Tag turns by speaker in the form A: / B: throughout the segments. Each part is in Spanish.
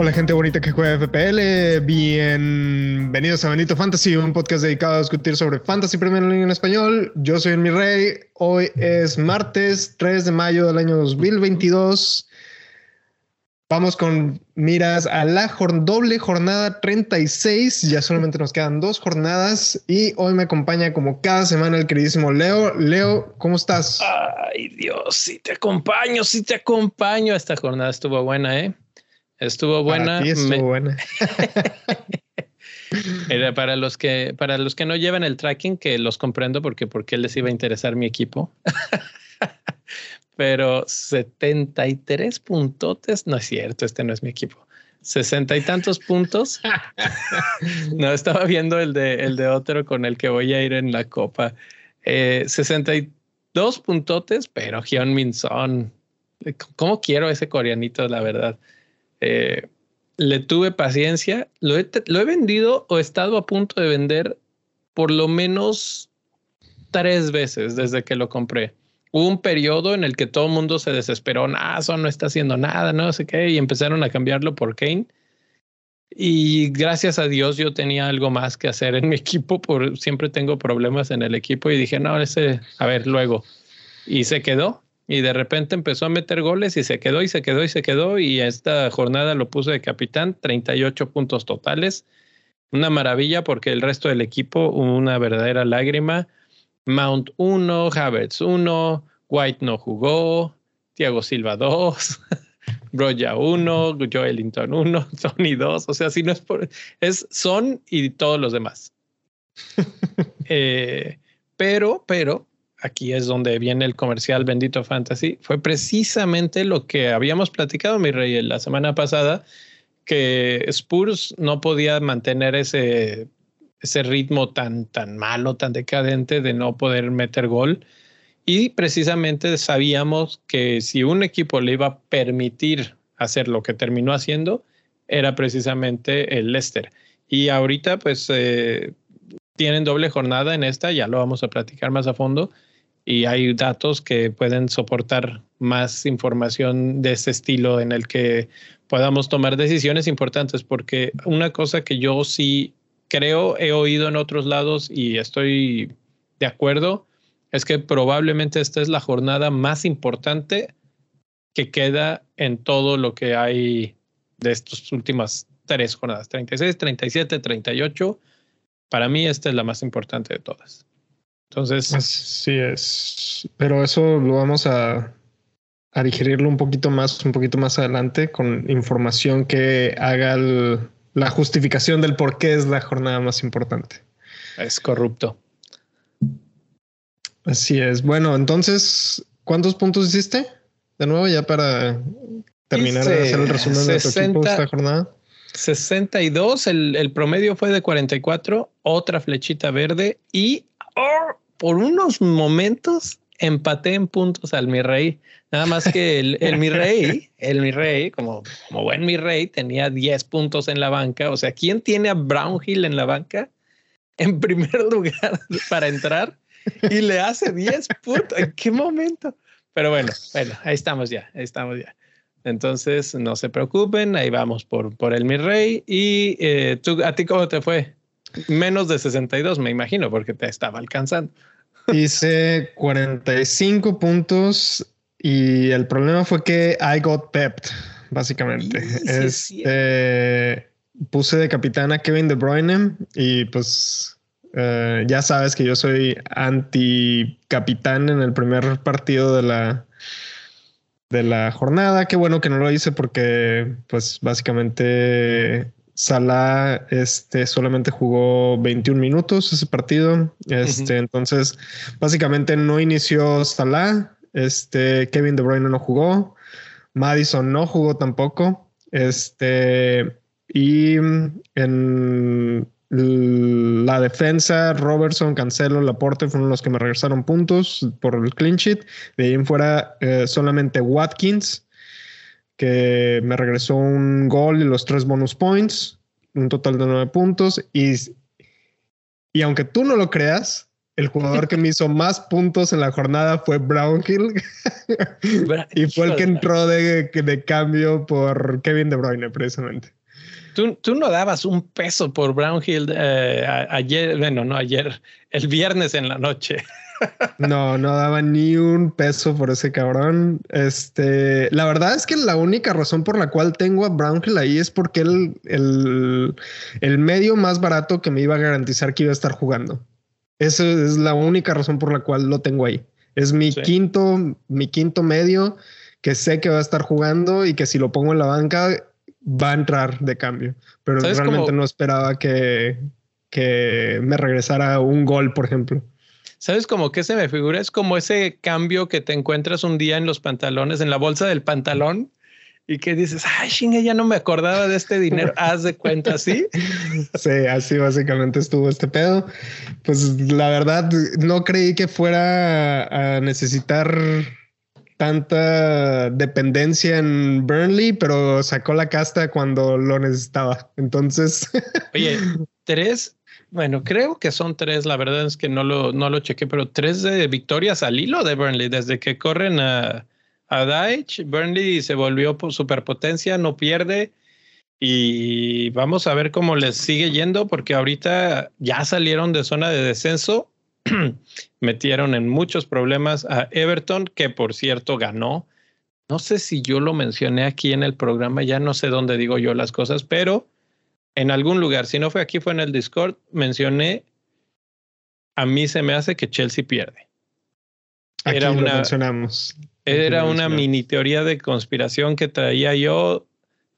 A: Hola gente bonita que juega FPL, bienvenidos a Benito Fantasy, un podcast dedicado a discutir sobre Fantasy Premier League en español. Yo soy el mi rey, hoy es martes 3 de mayo del año 2022. Vamos con miras a la doble jornada 36, ya solamente nos quedan dos jornadas y hoy me acompaña como cada semana el queridísimo Leo. Leo, ¿cómo estás?
B: Ay Dios, si te acompaño, si te acompaño. Esta jornada estuvo buena, ¿eh? Estuvo buena.
A: estuvo buena.
B: Era para los que para los que no llevan el tracking, que los comprendo porque porque les iba a interesar mi equipo. Pero 73 puntotes, no es cierto, este no es mi equipo. 60 y tantos puntos. no, estaba viendo el de el de otro con el que voy a ir en la copa. Eh, 62 puntotes, pero Hyun Min Son. ¿Cómo quiero ese coreanito, la verdad? Eh, le tuve paciencia, lo he, lo he vendido o he estado a punto de vender por lo menos tres veces desde que lo compré. Un periodo en el que todo el mundo se desesperó, ah, eso no está haciendo nada, no sé qué, y empezaron a cambiarlo por Kane. Y gracias a Dios yo tenía algo más que hacer en mi equipo, por siempre tengo problemas en el equipo y dije, no, ese, a ver, luego. Y se quedó y de repente empezó a meter goles y se quedó y se quedó y se quedó y esta jornada lo puso de capitán, 38 puntos totales. Una maravilla porque el resto del equipo, una verdadera lágrima. Mount 1, Havertz 1, White no jugó, Thiago Silva 2, Broya 1, Joelinton 1, Tony 2. O sea, si no es por. Es Son y todos los demás. Eh, pero, pero, aquí es donde viene el comercial Bendito Fantasy, fue precisamente lo que habíamos platicado, mi rey, la semana pasada, que Spurs no podía mantener ese, ese ritmo tan, tan malo, tan decadente de no poder meter gol. Y precisamente sabíamos que si un equipo le iba a permitir hacer lo que terminó haciendo, era precisamente el Leicester. Y ahorita, pues, eh, tienen doble jornada en esta, ya lo vamos a platicar más a fondo y hay datos que pueden soportar más información de ese estilo en el que podamos tomar decisiones importantes, porque una cosa que yo sí creo, he oído en otros lados y estoy de acuerdo, es que probablemente esta es la jornada más importante que queda en todo lo que hay de estas últimas tres jornadas, 36, 37, 38. Para mí esta es la más importante de todas. Entonces.
A: Así es. Pero eso lo vamos a, a digerirlo un poquito más, un poquito más adelante con información que haga la justificación del por qué es la jornada más importante.
B: Es corrupto.
A: Así es. Bueno, entonces, ¿cuántos puntos hiciste? De nuevo, ya para terminar de hacer el resumen de tu equipo esta jornada.
B: 62, el, el promedio fue de 44, otra flechita verde y por unos momentos empaté en puntos al mi rey. Nada más que el, el mi rey, el mi rey, como, como buen mi rey, tenía 10 puntos en la banca. O sea, ¿quién tiene a Brownhill en la banca? En primer lugar para entrar y le hace 10 puntos. ¿En qué momento? Pero bueno, bueno, ahí estamos ya, ahí estamos ya. Entonces, no se preocupen, ahí vamos por, por el mi rey. ¿Y eh, tú, a ti cómo te fue? Menos de 62, me imagino, porque te estaba alcanzando.
A: Hice 45 puntos y el problema fue que I got pepped, básicamente. este, puse de capitán a Kevin De Bruyne y pues eh, ya sabes que yo soy anti capitán en el primer partido de la de la jornada. Qué bueno que no lo hice porque pues básicamente Salah este, solamente jugó 21 minutos ese partido. Este, Entonces, básicamente no inició Salah. Este, Kevin De Bruyne no jugó. Madison no jugó tampoco. Este, y en la defensa, Robertson, Cancelo, Laporte fueron los que me regresaron puntos por el clean sheet. De ahí en fuera, eh, solamente Watkins que me regresó un gol y los tres bonus points, un total de nueve puntos. Y Y aunque tú no lo creas, el jugador que me hizo más puntos en la jornada fue Brownhill y fue el que entró de, de, cambio por Kevin De Bruyne, precisamente.
B: Tú, tú no dabas un peso por Brownhill eh, ayer, bueno, no ayer, el viernes en la noche.
A: No, no daba ni un peso por ese cabrón. Este, la verdad es que la única razón por la cual tengo a Brownhill ahí es porque el, el, el medio más barato que me iba a garantizar que iba a estar jugando. Esa es la única razón por la cual lo tengo ahí. Es mi quinto, mi quinto medio que sé que va a estar jugando y que si lo pongo en la banca va a entrar de cambio. Pero realmente no esperaba que, que me regresara un gol, por ejemplo.
B: ¿Sabes cómo que se me figura? Es como ese cambio que te encuentras un día en los pantalones, en la bolsa del pantalón, y que dices, ay, ya no me acordaba de este dinero. Haz de cuenta, ¿sí?
A: Sí, así básicamente estuvo este pedo. Pues la verdad, no creí que fuera a necesitar tanta dependencia en Burnley, pero sacó la casta cuando lo necesitaba. Entonces.
B: Oye, tres bueno, creo que son tres, la verdad es que no lo, no lo chequé, pero tres de victorias al hilo de Burnley, desde que corren a, a Deitch, Burnley se volvió superpotencia, no pierde. Y vamos a ver cómo les sigue yendo porque ahorita ya salieron de zona de descenso, metieron en muchos problemas a Everton, que por cierto ganó. No sé si yo lo mencioné aquí en el programa, ya no sé dónde digo yo las cosas, pero en algún lugar, si no fue aquí, fue en el Discord, mencioné, a mí se me hace que Chelsea pierde.
A: era una, mencionamos.
B: era una mini teoría de conspiración que traía yo.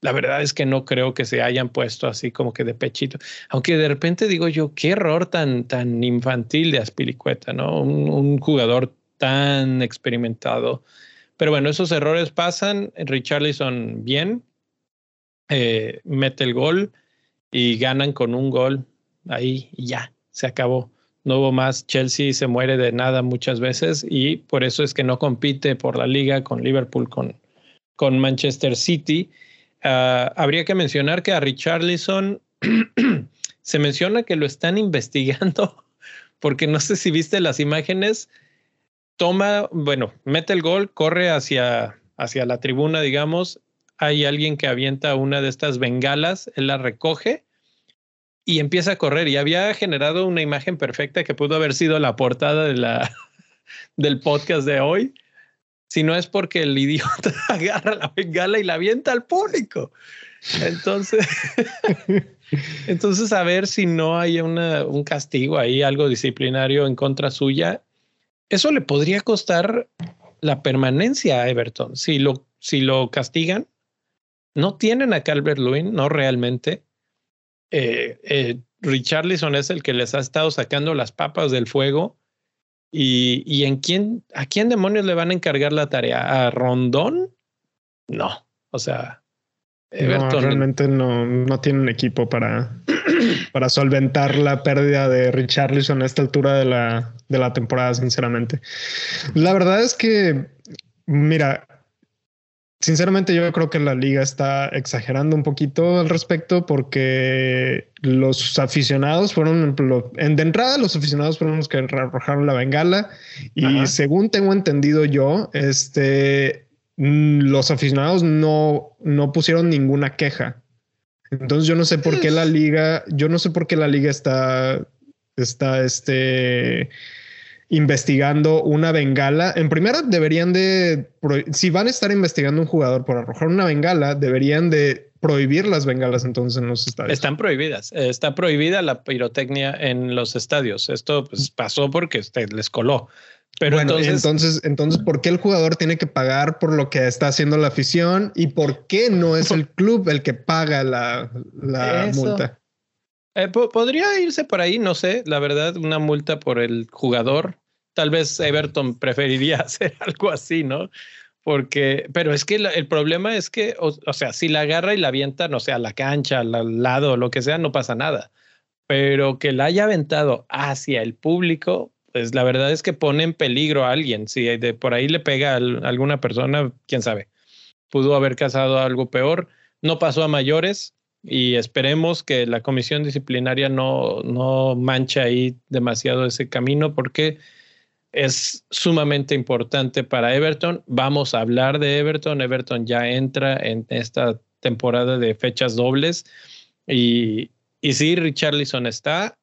B: La verdad es que no creo que se hayan puesto así como que de pechito. Aunque de repente digo yo, qué error tan, tan infantil de Aspilicueta, ¿no? Un, un jugador tan experimentado. Pero bueno, esos errores pasan. Richarlison bien, eh, mete el gol y ganan con un gol ahí ya, se acabó. No hubo más. Chelsea se muere de nada muchas veces y por eso es que no compite por la liga con Liverpool, con, con Manchester City. Ah, habría que mencionar que a Richarlison se menciona que lo están investigando porque no sé si viste las imágenes. Toma, bueno, mete el gol, corre hacia, hacia la tribuna, digamos, hay alguien que avienta una de estas bengalas, él la recoge y empieza a correr y había generado una imagen perfecta que pudo haber sido la portada del podcast de hoy, si no es porque el idiota agarra la bengala y la avienta al público. Entonces, entonces a ver si no hay un castigo ahí, algo disciplinario en contra suya. Eso le podría costar la permanencia a Everton. Si lo, si lo castigan, no tienen a Calvert Lewin, no realmente. Eh, eh, Richarlison es el que les ha estado sacando las papas del fuego. Y, y, en quién, a quién demonios le van a encargar la tarea? ¿A Rondón? No. O sea,
A: Everton. realmente no, no tienen equipo para, para solventar la pérdida de Richarlison a esta altura de la, de la temporada, sinceramente. La verdad es que, mira, Sinceramente yo creo que la liga está exagerando un poquito al respecto porque los aficionados fueron, en, de entrada los aficionados fueron los que arrojaron la bengala. Y según tengo entendido yo, este, mm, los aficionados no, no pusieron ninguna queja. Entonces yo no sé por qué la liga, yo no sé por qué la liga está, está, este, investigando una bengala. En primera, deberían de, si van a estar investigando un jugador por arrojar una bengala, deberían de prohibir las bengalas entonces en los estadios.
B: Están prohibidas. Está prohibida la pirotecnia en los estadios. Esto pues, pasó porque usted les coló. Pero
A: entonces, entonces, entonces, ¿por qué el jugador tiene que pagar por lo que está haciendo la afición y por qué no es el club el que paga la, la multa?
B: Eh, podría irse por ahí, no sé, la verdad, una multa por el jugador. Tal vez Everton preferiría hacer algo así, ¿no? Porque, pero es que el problema es que, o, sea, si la agarra y la avienta, no sé, a la cancha, al, lado, lo que sea, no pasa nada. Pero que la haya aventado hacia el público, pues la verdad es que pone en peligro a alguien. Si de por ahí le pega a alguna persona, quién sabe. Pudo haber causado algo peor. No pasó a mayores, y esperemos que la comisión disciplinaria no, no manche ahí demasiado ese camino porque es sumamente importante para Everton. Vamos a hablar de Everton. Everton ya entra en esta temporada de fechas dobles y, y si Richarlison está,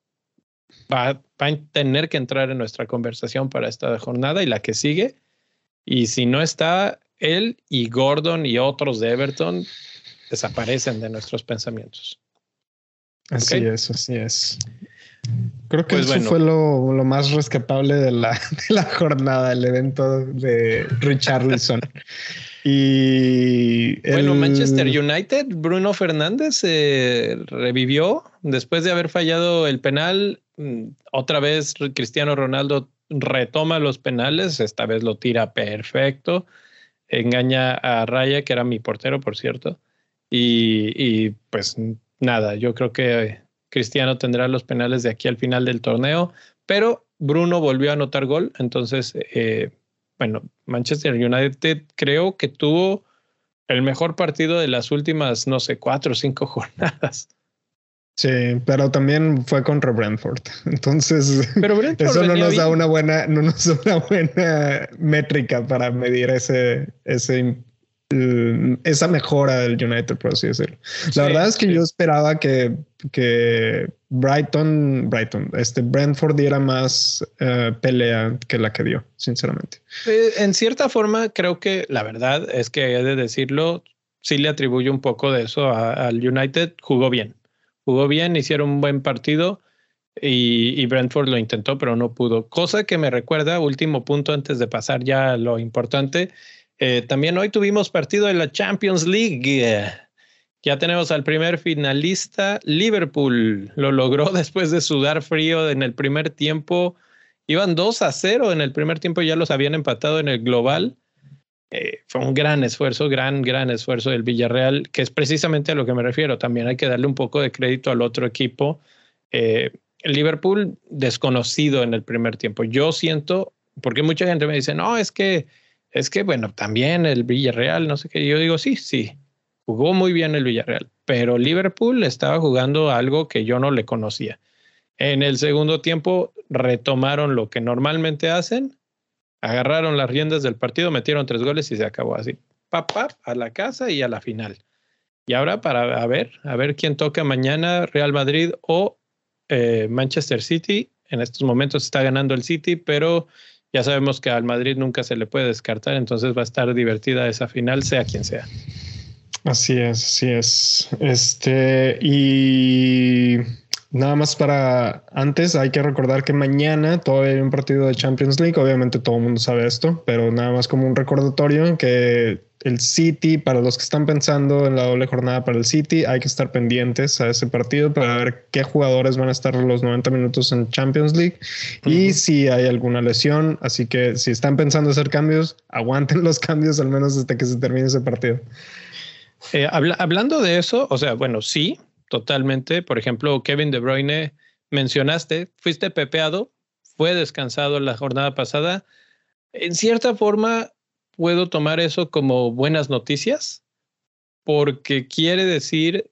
B: va, va, a tener que entrar en nuestra conversación para esta jornada y la que sigue. Y si no está, él y Gordon y otros de Everton desaparecen de nuestros pensamientos.
A: Así es, así es. Creo que pues eso fue lo, lo, más rescatable de la, de la jornada, el evento de Richarlison. y
B: bueno, Manchester United, Bruno Fernández se revivió después de haber fallado el penal. Mm, otra vez Cristiano Ronaldo retoma los penales, esta vez lo tira perfecto, engaña a Raya, que era mi portero, por cierto, y, pues nada, yo creo que Cristiano tendrá los penales de aquí al final del torneo, pero Bruno volvió a anotar gol, entonces, eh, bueno, Manchester United creo que tuvo el mejor partido de las últimas, no sé, cuatro o cinco jornadas.
A: Sí, pero también fue contra Brentford. Entonces, eso no nos da una buena, no nos da una buena métrica para medir ese, ese esa mejora del United, por así decirlo. La verdad es que yo esperaba que, que Brighton, Brighton, este Brentford diera más eh, pelea que la que dio, sinceramente.
B: En cierta forma, creo que la verdad es que he de decirlo, sí le atribuyo un poco de eso al United. Jugó bien, jugó bien, hicieron un buen partido. Y, y, Brentford lo intentó, pero no pudo. Cosa que me recuerda, último punto antes de pasar ya a lo importante, eh, también hoy tuvimos partido de la Champions League. Ya tenemos al primer finalista, Liverpool. Lo logró después de sudar frío en el primer tiempo. Iban 2 a 0 en el primer tiempo, ya los habían empatado en el global. Eh, fue un gran esfuerzo, gran, gran esfuerzo del Villarreal, que es precisamente a lo que me refiero. También hay que darle un poco de crédito al otro equipo. Eh, Liverpool desconocido en el primer tiempo. Yo siento, porque mucha gente me dice, no, es que es que, bueno, también el Villarreal, no sé qué, yo digo, sí, sí, jugó muy bien el Villarreal, pero Liverpool estaba jugando algo que yo no le conocía. En el segundo tiempo retomaron lo que normalmente hacen, agarraron las riendas del partido, metieron tres goles y se acabó así. Papá, a la casa y a la final. Y ahora para ver, a ver quién toca mañana, Real Madrid o eh, Manchester City. En estos momentos está ganando el City, pero ya sabemos que al Madrid nunca se le puede descartar, entonces va a estar divertida esa final, sea quien sea.
A: Así es, así es. Este, y nada más para antes, hay que recordar que mañana todavía hay un partido de Champions League. Obviamente todo el mundo sabe esto, pero nada más como un recordatorio que el City, para los que están pensando en la doble jornada para el City, hay que estar pendientes a ese partido para ver qué jugadores van a estar los 90 minutos en Champions League y si hay alguna lesión. Así que si están pensando hacer cambios, aguanten los cambios al menos hasta que se termine ese partido.
B: Eh, hablando de eso, o sea, bueno, sí, totalmente. Por ejemplo, Kevin De Bruyne, mencionaste, fuiste pepeado, fue descansado la jornada pasada. En cierta forma, puedo tomar eso como buenas noticias porque quiere decir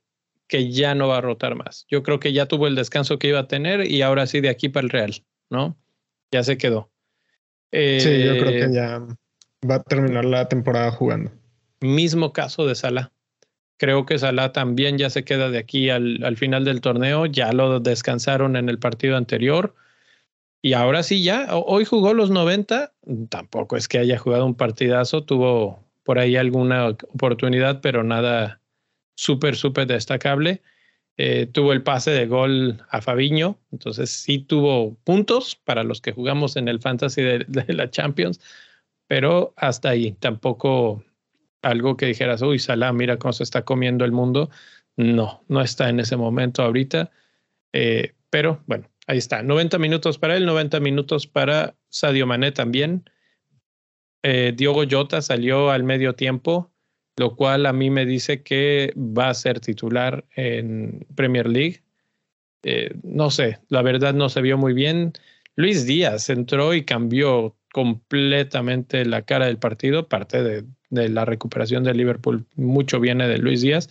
B: que ya no va a rotar más. Yo creo que ya tuvo el descanso que iba a tener y ahora sí de aquí para el Real, ¿no? Ya se quedó.
A: sí, yo creo que eh, ya va a terminar la temporada jugando.
B: Mismo caso de Salah. Creo que Salah también ya se queda de aquí al, al final del torneo. Ya lo descansaron en el partido anterior. Y ahora sí ya, hoy jugó los 90, tampoco es que haya jugado un partidazo, tuvo por ahí alguna oportunidad, pero nada súper, súper destacable. Eh, tuvo el pase de gol a Fabiño, entonces sí tuvo puntos para los que jugamos en el Fantasy de, la Champions, pero hasta ahí, tampoco algo que dijeras, uy, Salah, mira cómo se está comiendo el mundo. No, no está en ese momento ahorita, eh, pero bueno, Ahí está, 90 minutos para él, 90 minutos para Sadio Mané también. Eh, Diogo salió al medio tiempo, lo cual a mí me dice que va a ser titular en Premier League. Eh, no sé, la verdad no se vio muy bien. Luis Díaz entró y cambió completamente la cara del partido, parte de, la recuperación de Liverpool, mucho viene de Luis Díaz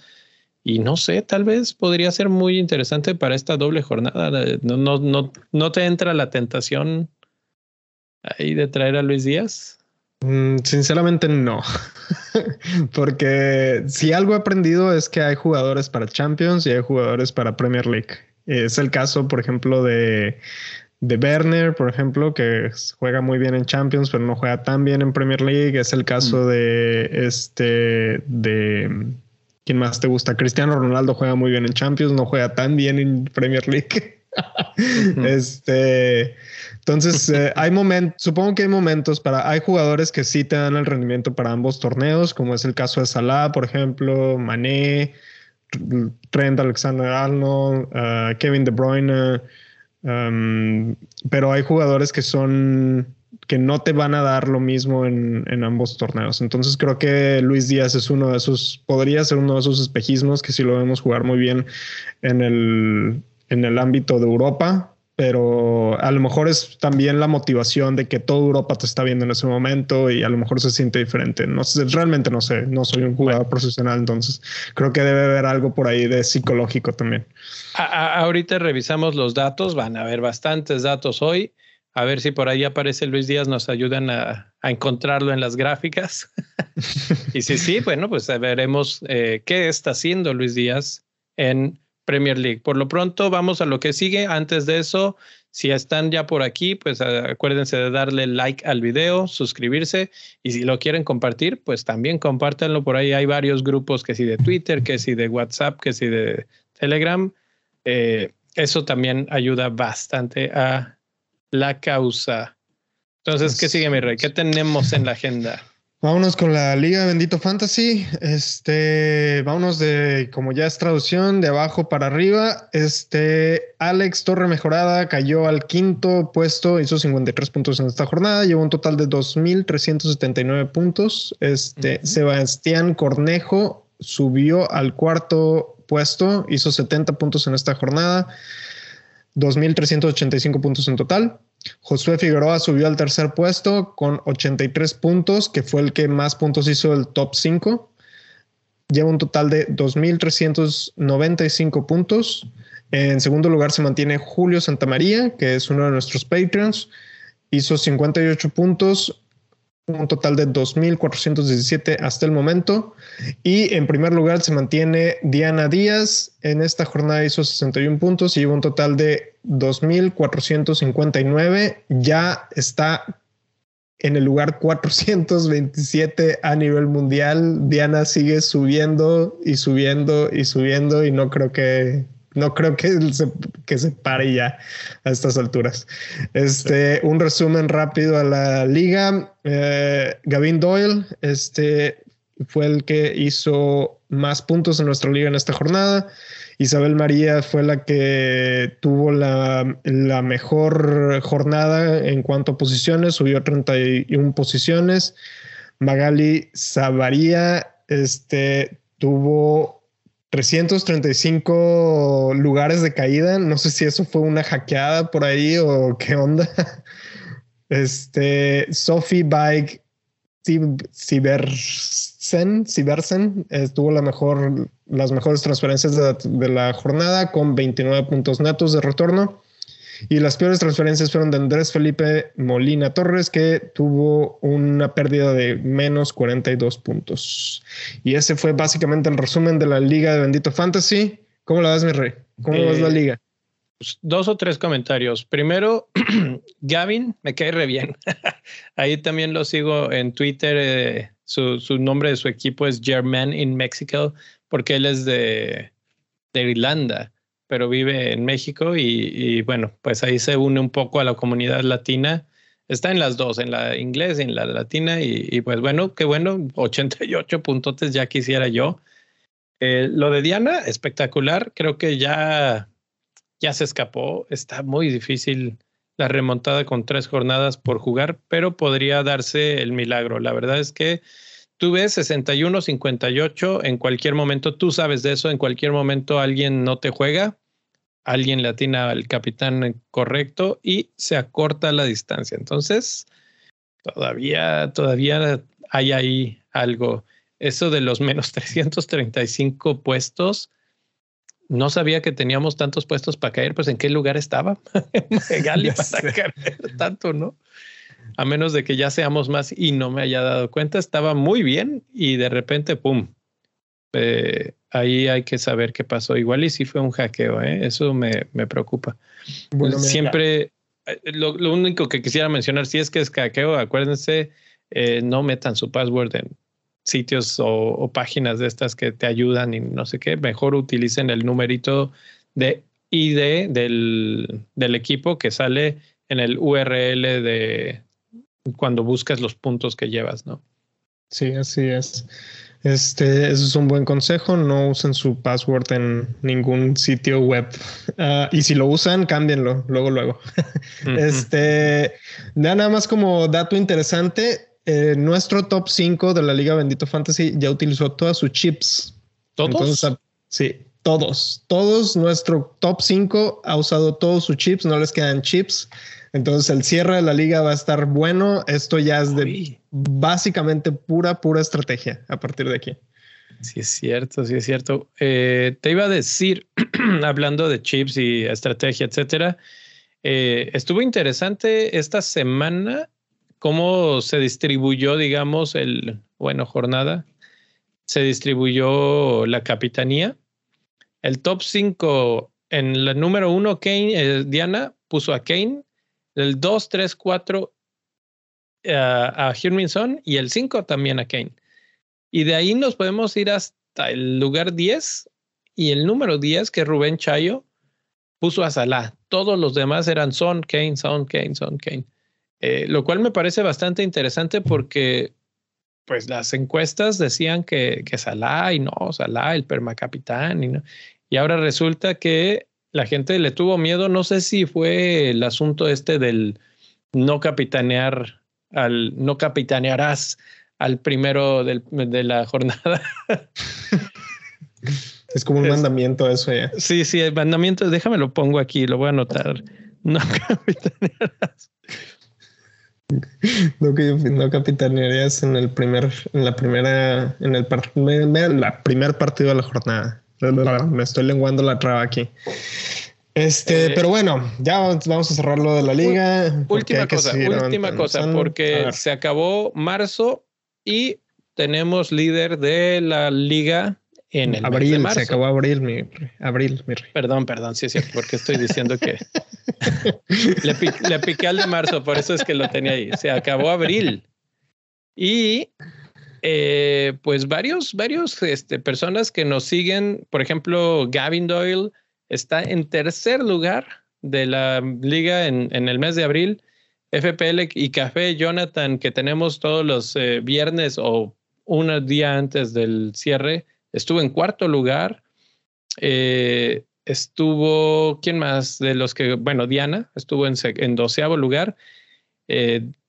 B: Y no sé, tal vez podría ser muy interesante para esta doble jornada. No, no, no, no te entra la tentación ahí de traer a Luis Díaz.
A: Mm, sinceramente no, porque si algo he aprendido es que hay jugadores para Champions y hay jugadores para Premier League. Es el caso, por ejemplo, de, de Werner, por ejemplo, que juega muy bien en Champions, pero no juega tan bien en Premier League. Es el caso mm. de este de ¿quién más te gusta? Cristiano Ronaldo juega muy bien en Champions, no juega tan bien en Premier League. Este entonces, eh, hay momentos, supongo que hay momentos para, hay jugadores que sí te dan el rendimiento para ambos torneos, como es el caso de Salah, por ejemplo, Mané, Trent Alexander Arnold, uh, Kevin De Bruyne, um, pero hay jugadores que son que no te van a dar lo mismo en, en, ambos torneos. Entonces creo que Luis Díaz es uno de esos, podría ser uno de esos espejismos que si lo vemos jugar muy bien en el, en el ámbito de Europa, pero a lo mejor es también la motivación de que toda Europa te está viendo en ese momento y a lo mejor se siente diferente. No sé, realmente no sé, no soy un jugador profesional, entonces creo que debe haber algo por ahí de psicológico también.
B: ahorita revisamos los datos, van a haber bastantes datos hoy. A ver si por ahí aparece Luis Díaz, nos ayudan a, encontrarlo en las gráficas. y si sí, bueno, pues veremos eh, qué está haciendo Luis Díaz en Premier League. Por lo pronto, vamos a lo que sigue. Antes de eso, si están ya por aquí, pues acuérdense de darle like al video, suscribirse y si lo quieren compartir, pues también compártanlo por ahí. Hay varios grupos que si de Twitter, que si de WhatsApp, que si de Telegram. Eh, eso también ayuda bastante a la causa. Entonces, ¿qué sigue, mi rey? ¿Qué tenemos en la agenda?
A: Vámonos con la Liga Bendito Fantasy. Este, vámonos de, como ya es traducción, de abajo para arriba. Este, Alex Torre Mejorada cayó al quinto puesto, hizo 53 puntos en esta jornada, llevó un total de 2.379 puntos. Este, Sebastián Cornejo subió al cuarto puesto, hizo 70 puntos en esta jornada, 2.385 puntos en total. Josué Figueroa subió al tercer puesto con 83 puntos, que fue el que más puntos hizo el top 5. Lleva un total de 2.395 puntos. En segundo lugar se mantiene Julio Santamaría, que es uno de nuestros Patreons. Hizo 58 puntos, un total de 2.417 hasta el momento. Y en primer lugar se mantiene Diana Díaz. En esta jornada hizo 61 puntos y lleva un total de 2.459. Ya está en el lugar 427 a nivel mundial. Diana sigue subiendo y subiendo y subiendo y no creo que no creo que se, que se pare ya a estas alturas. Este, un resumen rápido a la liga. Eh, Gavin Doyle este, fue el que hizo más puntos en nuestra liga en esta jornada. Isabel María fue la que tuvo la, la mejor jornada en cuanto a posiciones, subió 31 posiciones. Magali Savaría este, tuvo 335 lugares de caída. No sé si eso fue una hackeada por ahí o qué onda. Este, Sophie Bike Cibersen, Cibersen tuvo la mejor, las mejores transferencias de la jornada con 29 puntos netos de retorno. Y las peores transferencias fueron de Andrés Felipe Molina Torres, que tuvo una pérdida de menos 42 puntos. Y ese fue básicamente el resumen de la Liga de Bendito Fantasy. ¿Cómo la ves, mi rey? ¿Cómo ves la eh, liga?
B: Pues, dos o tres comentarios. Primero, Gavin, me cae re bien. Ahí también lo sigo en Twitter. Eh, su, su, nombre de su equipo es German in Mexico, porque él es de, de Irlanda pero vive en México y, bueno, pues ahí se une un poco a la comunidad latina. Está en las dos, en la inglés y en la latina y, pues bueno, qué bueno, 88 puntotes ya quisiera yo. Eh, lo de Diana, espectacular, creo que ya, ya se escapó, está muy difícil la remontada con tres jornadas por jugar, pero podría darse el milagro. La verdad es que tú ves 61, 58, en cualquier momento, tú sabes de eso, en cualquier momento alguien no te juega, alguien le atina al capitán correcto y se acorta la distancia. Entonces, todavía, todavía hay ahí algo. Eso de los menos 335 puestos no sabía que teníamos tantos puestos para caer, pues en qué lugar estaba Gali para caer tanto, ¿no? A menos de que ya seamos más y no me haya dado cuenta, estaba muy bien y de repente, ¡pum! Eh, ahí hay que saber qué pasó. Igual y si fue un hackeo, ¿eh? eso me, me preocupa. Siempre, eh, lo, único que quisiera mencionar, si es que es hackeo, acuérdense, eh, no metan su password en sitios o, páginas de estas que te ayudan y no sé qué. Mejor utilicen el numerito de ID del, del equipo que sale en el URL de cuando buscas los puntos que llevas, ¿no?
A: Sí, así es. Este, eso es un buen consejo. No usen su password en ningún sitio web. Ah, y si lo usan, cámbienlo luego, luego. Este, nada más como dato interesante. Eh, nuestro top 5 de la Liga Bendito Fantasy ya utilizó todas sus chips.
B: ¿Todos?
A: Ah, sí, todos. Todos. Nuestro top 5 ha usado todos sus chips. No les quedan chips. Entonces el cierre de la liga va a estar bueno. Esto ya es de básicamente pura, pura estrategia a partir de aquí.
B: Sí, es cierto, sí es cierto. Eh, te iba a decir, hablando de chips y estrategia, etcétera, eh, estuvo interesante esta semana cómo se distribuyó, digamos, el, bueno, jornada, se distribuyó la capitanía. El top 5 en la número 1, Kane, eh, Diana puso a Kane el 2, 3, 4 a Hirminson y el 5 también a Kane. Y de ahí nos podemos ir hasta el lugar 10 y el número 10 que Rubén Chayo puso a Salah. Todos los demás eran Son, Kane, Son, Kane, Son, Kane. Eh, lo cual me parece bastante interesante porque pues las encuestas decían que, que Salah y no, Salah, el permacapitán y no. Y ahora resulta que la gente le tuvo miedo. No sé si fue el asunto este del no capitanear, al no capitanearás al primero del, de la jornada.
A: Es como un mandamiento eso ya.
B: Sí, sí, el mandamiento, déjame lo pongo aquí, lo voy a anotar. No capitanearás.
A: No, capitanearías en el primer, en la primera, en el la primer partido de la jornada. Me estoy lenguando la traba aquí. Este, eh, pero bueno, ya vamos a cerrar lo de la liga.
B: Última cosa, última cosa, porque se acabó marzo y tenemos líder de la liga en el
A: abril.
B: Mes de marzo.
A: Se acabó abril, mi abril, mi
B: Perdón, perdón, sí, sí, porque estoy diciendo que le, le piqué al de marzo, por eso es que lo tenía ahí. Se acabó abril y eh, pues varios, varios este, personas que nos siguen, por ejemplo, Gavin Doyle está en tercer lugar de la liga en, el mes de abril. FPL y Café Jonathan, que tenemos todos los eh, viernes o un día antes del cierre, estuvo en cuarto lugar. Eh, estuvo, ¿quién más? De los que, bueno, Diana estuvo en, en doceavo lugar.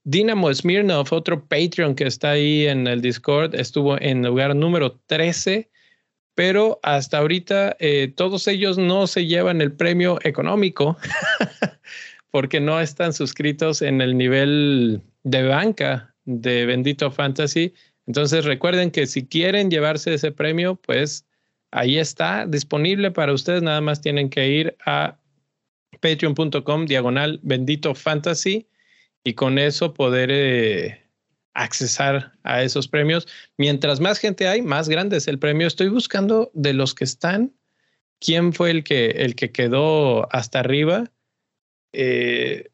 B: Dinamo Smirnov, otro Patreon que está ahí en el Discord, estuvo en lugar número 13, pero hasta ahorita eh, todos ellos no se llevan el premio económico porque no están suscritos en el nivel de banca de Bendito Fantasy. Entonces recuerden que si quieren llevarse ese premio, pues ahí está disponible para ustedes. Nada más tienen que ir a patreon.com diagonal Bendito Fantasy y con eso poder eh, accesar a esos premios. Mientras más gente hay, más grande es el premio. Estoy buscando de los que están, quién fue el que, el que quedó hasta arriba. Eh,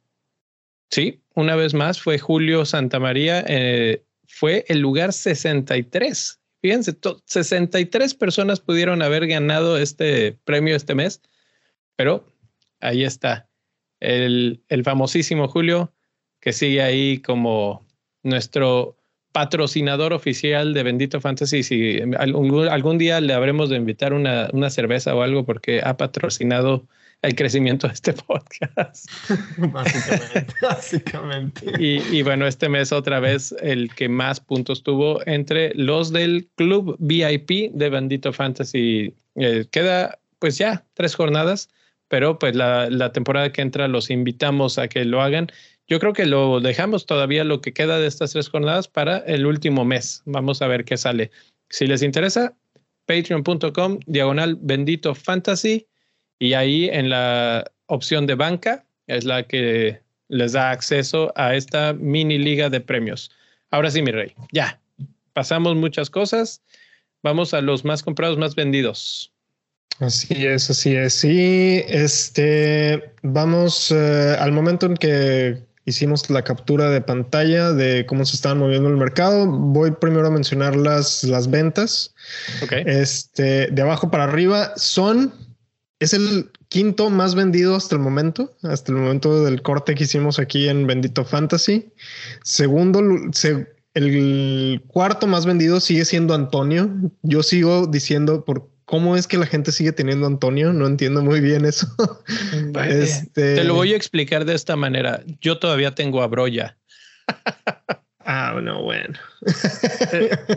B: sí, una vez más fue Julio Santamaría, eh, fue el lugar 63. Fíjense, 63 personas pudieron haber ganado este premio este mes, pero ahí está. El, el famosísimo Julio que sigue ahí como nuestro patrocinador oficial de Bendito Fantasy. Si algún, día le habremos de invitar una, una, cerveza o algo porque ha patrocinado el crecimiento de este podcast.
A: básicamente, básicamente.
B: Y, bueno, este mes otra vez el que más puntos tuvo entre los del club VIP de Bendito Fantasy. Eh, queda pues ya tres jornadas, pero pues la, la temporada que entra los invitamos a que lo hagan yo creo que lo dejamos todavía lo que queda de estas tres jornadas para el último mes. Vamos a ver qué sale. Si les interesa, patreon.com, diagonal bendito fantasy, y ahí en la opción de banca es la que les da acceso a esta mini liga de premios. Ahora sí, mi rey, ya, pasamos muchas cosas. Vamos a los más comprados, más vendidos.
A: Así es, así es. Sí, este, vamos eh, al momento en que hicimos la captura de pantalla de cómo se estaba moviendo el mercado. Voy primero a mencionar las, las ventas. Okay. Este, de abajo para arriba son, es el quinto más vendido hasta el momento, hasta el momento del corte que hicimos aquí en Bendito Fantasy. Segundo, el cuarto más vendido sigue siendo Antonio. Yo sigo diciendo por cómo es que la gente sigue teniendo Antonio. No entiendo muy bien eso.
B: este... Te lo voy a explicar de esta manera. Yo todavía tengo a Broya.
A: ah, no, bueno.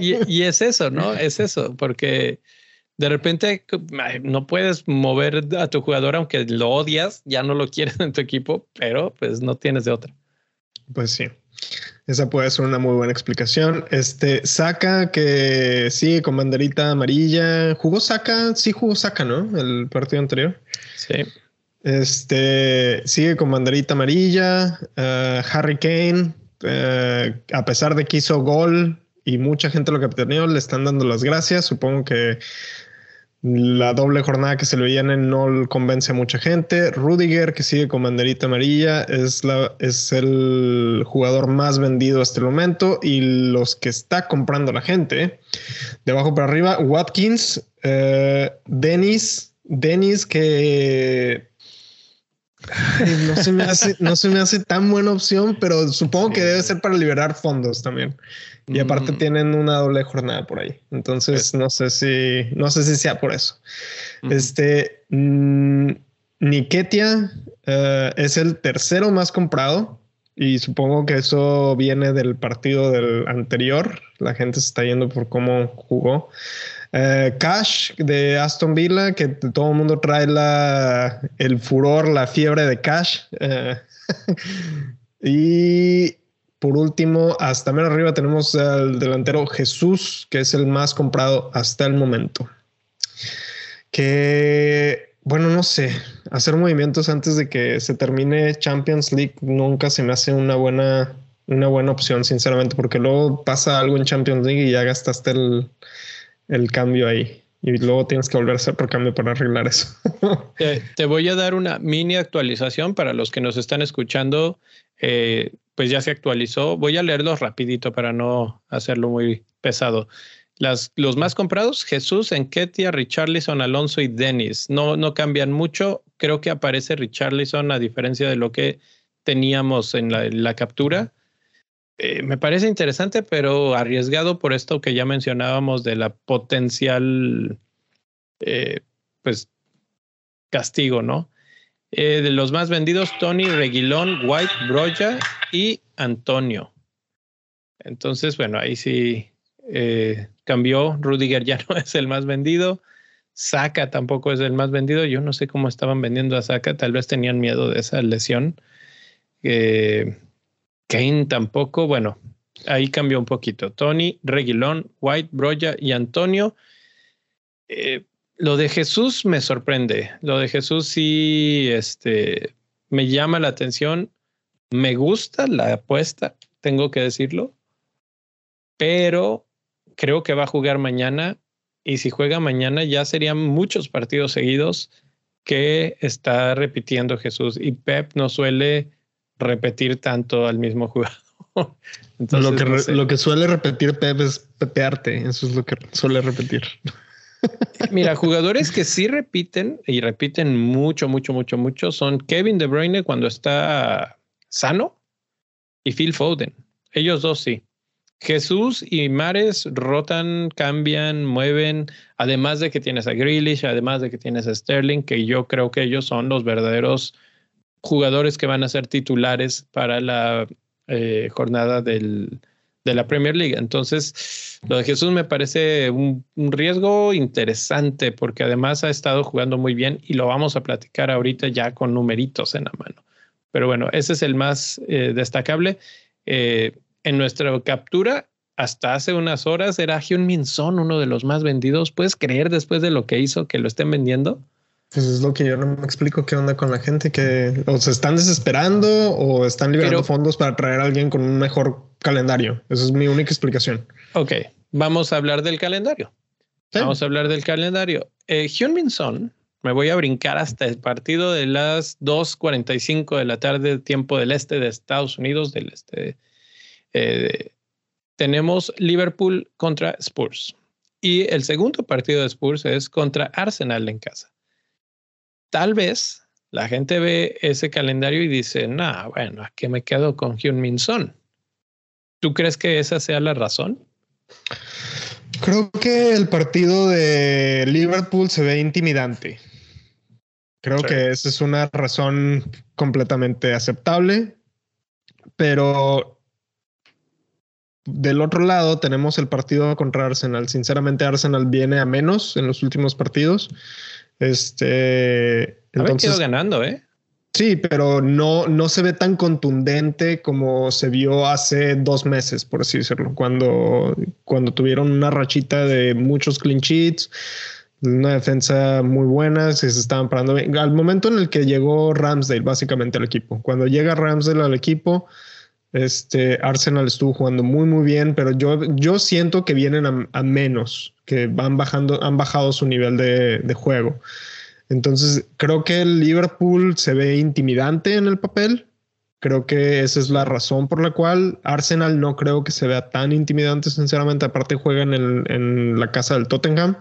B: y, y, es eso, ¿no? Es eso, porque de repente no puedes mover a tu jugador aunque lo odias, ya no lo quieres en tu equipo, pero pues no tienes de otra.
A: Pues sí. Esa puede ser una muy buena explicación. Este saca que sigue con banderita amarilla. ¿Jugó saca? Sí, jugó saca, ¿no? El partido anterior.
B: Sí.
A: Este sigue con banderita amarilla. Uh, Harry Kane, uh, a pesar de que hizo gol y mucha gente lo capitaneó, le están dando las gracias. Supongo que la doble jornada que se le en no convence a mucha gente. Rudiger, que sigue con banderita amarilla, es, la, es el jugador más vendido hasta el momento y los que está comprando la gente. De abajo para arriba, Watkins, eh, Dennis, Dennis que no se, me hace, no se me hace tan buena opción, pero supongo que debe ser para liberar fondos también. Y aparte mm. tienen una doble jornada por ahí. Entonces no sé si, no sé si sea por eso. Este mm, Niketia eh, es el tercero más comprado. Y supongo que eso viene del partido del anterior. La gente se está yendo por cómo jugó. Eh, Cash de Aston Villa, que todo el mundo trae la, el furor, la fiebre de Cash. Eh, y por último, hasta menos arriba tenemos al delantero Jesús, que es el más comprado hasta el momento. Que, bueno, no sé, hacer movimientos antes de que se termine Champions League nunca se me hace una buena, una buena opción, sinceramente, porque luego pasa algo en Champions League y ya gastaste el, el cambio ahí. Y luego tienes que volver a hacer otro cambio para arreglar eso.
B: te, voy a dar una mini actualización para los que nos están escuchando. Eh, pues ya se actualizó. Voy a leerlos rapidito para no hacerlo muy pesado. Las, los más comprados, Jesús, Enquetia, Richarlison, Alonso y Dennis. No, no cambian mucho. Creo que aparece Richarlison a diferencia de lo que teníamos en la, captura. Eh, me parece interesante, pero arriesgado por esto que ya mencionábamos de la potencial, eh, pues, castigo, ¿no? Eh, de los más vendidos, Tony, Reguilón, White, Broya y Antonio. Entonces, bueno, ahí sí cambió. Rudiger ya no es el más vendido. Saka tampoco es el más vendido. Yo no sé cómo estaban vendiendo a Saka. Tal vez tenían miedo de esa lesión. Eh, Kane tampoco. Bueno, ahí cambió un poquito. Tony, Reguilón, White, Broya y Antonio. Eh, lo de Jesús me sorprende. Lo de Jesús sí este, me llama la atención. Me gusta la apuesta, tengo que decirlo, pero creo que va a jugar mañana y si juega mañana ya serían muchos partidos seguidos que está repitiendo Jesús y Pep no suele repetir tanto al mismo jugador.
A: lo, que, lo que suele repetir Pep es pepearte, eso es lo que suele repetir.
B: Mira, jugadores que sí repiten y repiten mucho, mucho, mucho, mucho son Kevin De Bruyne cuando está sano y Phil Foden. Ellos dos sí. Jesús y Mares rotan, cambian, mueven, además de que tienes a Grealish, además de que tienes a Sterling, que yo creo que ellos son los verdaderos jugadores que van a ser titulares para la eh, jornada del, de la Premier League. Entonces, lo de Jesús me parece un, riesgo interesante porque además ha estado jugando muy bien y lo vamos a platicar ahorita ya con numeritos en la mano. Pero bueno, ese es el más eh, destacable. Eh, en nuestra captura hasta hace unas horas era Hyun Min Son, uno de los más vendidos. ¿Puedes creer después de lo que hizo que lo estén vendiendo?
A: Pues es lo que yo no me explico qué onda con la gente que o se están desesperando o están liberando fondos para traer a alguien con un mejor calendario. Esa es mi única explicación.
B: Ok, vamos a hablar del calendario. Vamos a hablar del calendario. Eh, Hyun Son, me voy a brincar hasta el partido de las 2:45 de la tarde, tiempo del este de Estados Unidos, del este. Eh, tenemos Liverpool contra Spurs. Y el segundo partido de Spurs es contra Arsenal en casa tal vez la gente ve ese calendario y dice, nah, bueno, qué me quedo con Hyun Min Son. ¿Tú crees que esa sea la razón?
A: Creo que el partido de Liverpool se ve intimidante. Creo que esa es una razón completamente aceptable, pero del otro lado tenemos el partido contra Arsenal. Sinceramente, Arsenal viene a menos en los últimos partidos. Este.
B: Entonces, ganando, ¿eh?
A: Sí, pero no, no se ve tan contundente como se vio hace dos meses, por así decirlo, cuando, cuando tuvieron una rachita de muchos clean sheets, una defensa muy buena, se estaban parando Al momento en el que llegó Ramsdale, básicamente al equipo, cuando llega Ramsdale al equipo, este Arsenal estuvo jugando muy, muy bien, pero yo, yo siento que vienen a, menos, que van bajando, han bajado su nivel de, juego. Entonces, creo que el Liverpool se ve intimidante en el papel. Creo que esa es la razón por la cual Arsenal no creo que se vea tan intimidante, sinceramente. Aparte, juega en, en la casa del Tottenham.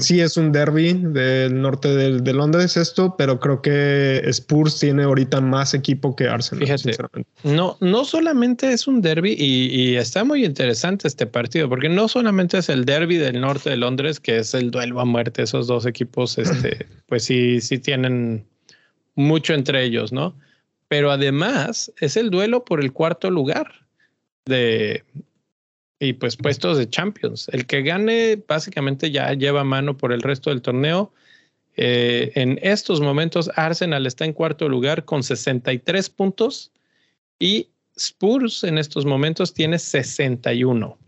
A: Sí. es un derby del norte de, Londres esto, pero creo que Spurs tiene ahorita más equipo que Arsenal. Fíjate,
B: no, no solamente es un derby y, está muy interesante este partido, porque no solamente es el derby del norte de Londres, que es el duelo a muerte, esos dos equipos, este, pues sí, sí tienen mucho entre ellos, ¿no? Pero además es el duelo por el cuarto lugar de, y pues puestos de Champions. El que gane básicamente ya lleva mano por el resto del torneo. Eh, en estos momentos Arsenal está en cuarto lugar con 63 puntos y Spurs en estos momentos tiene 61.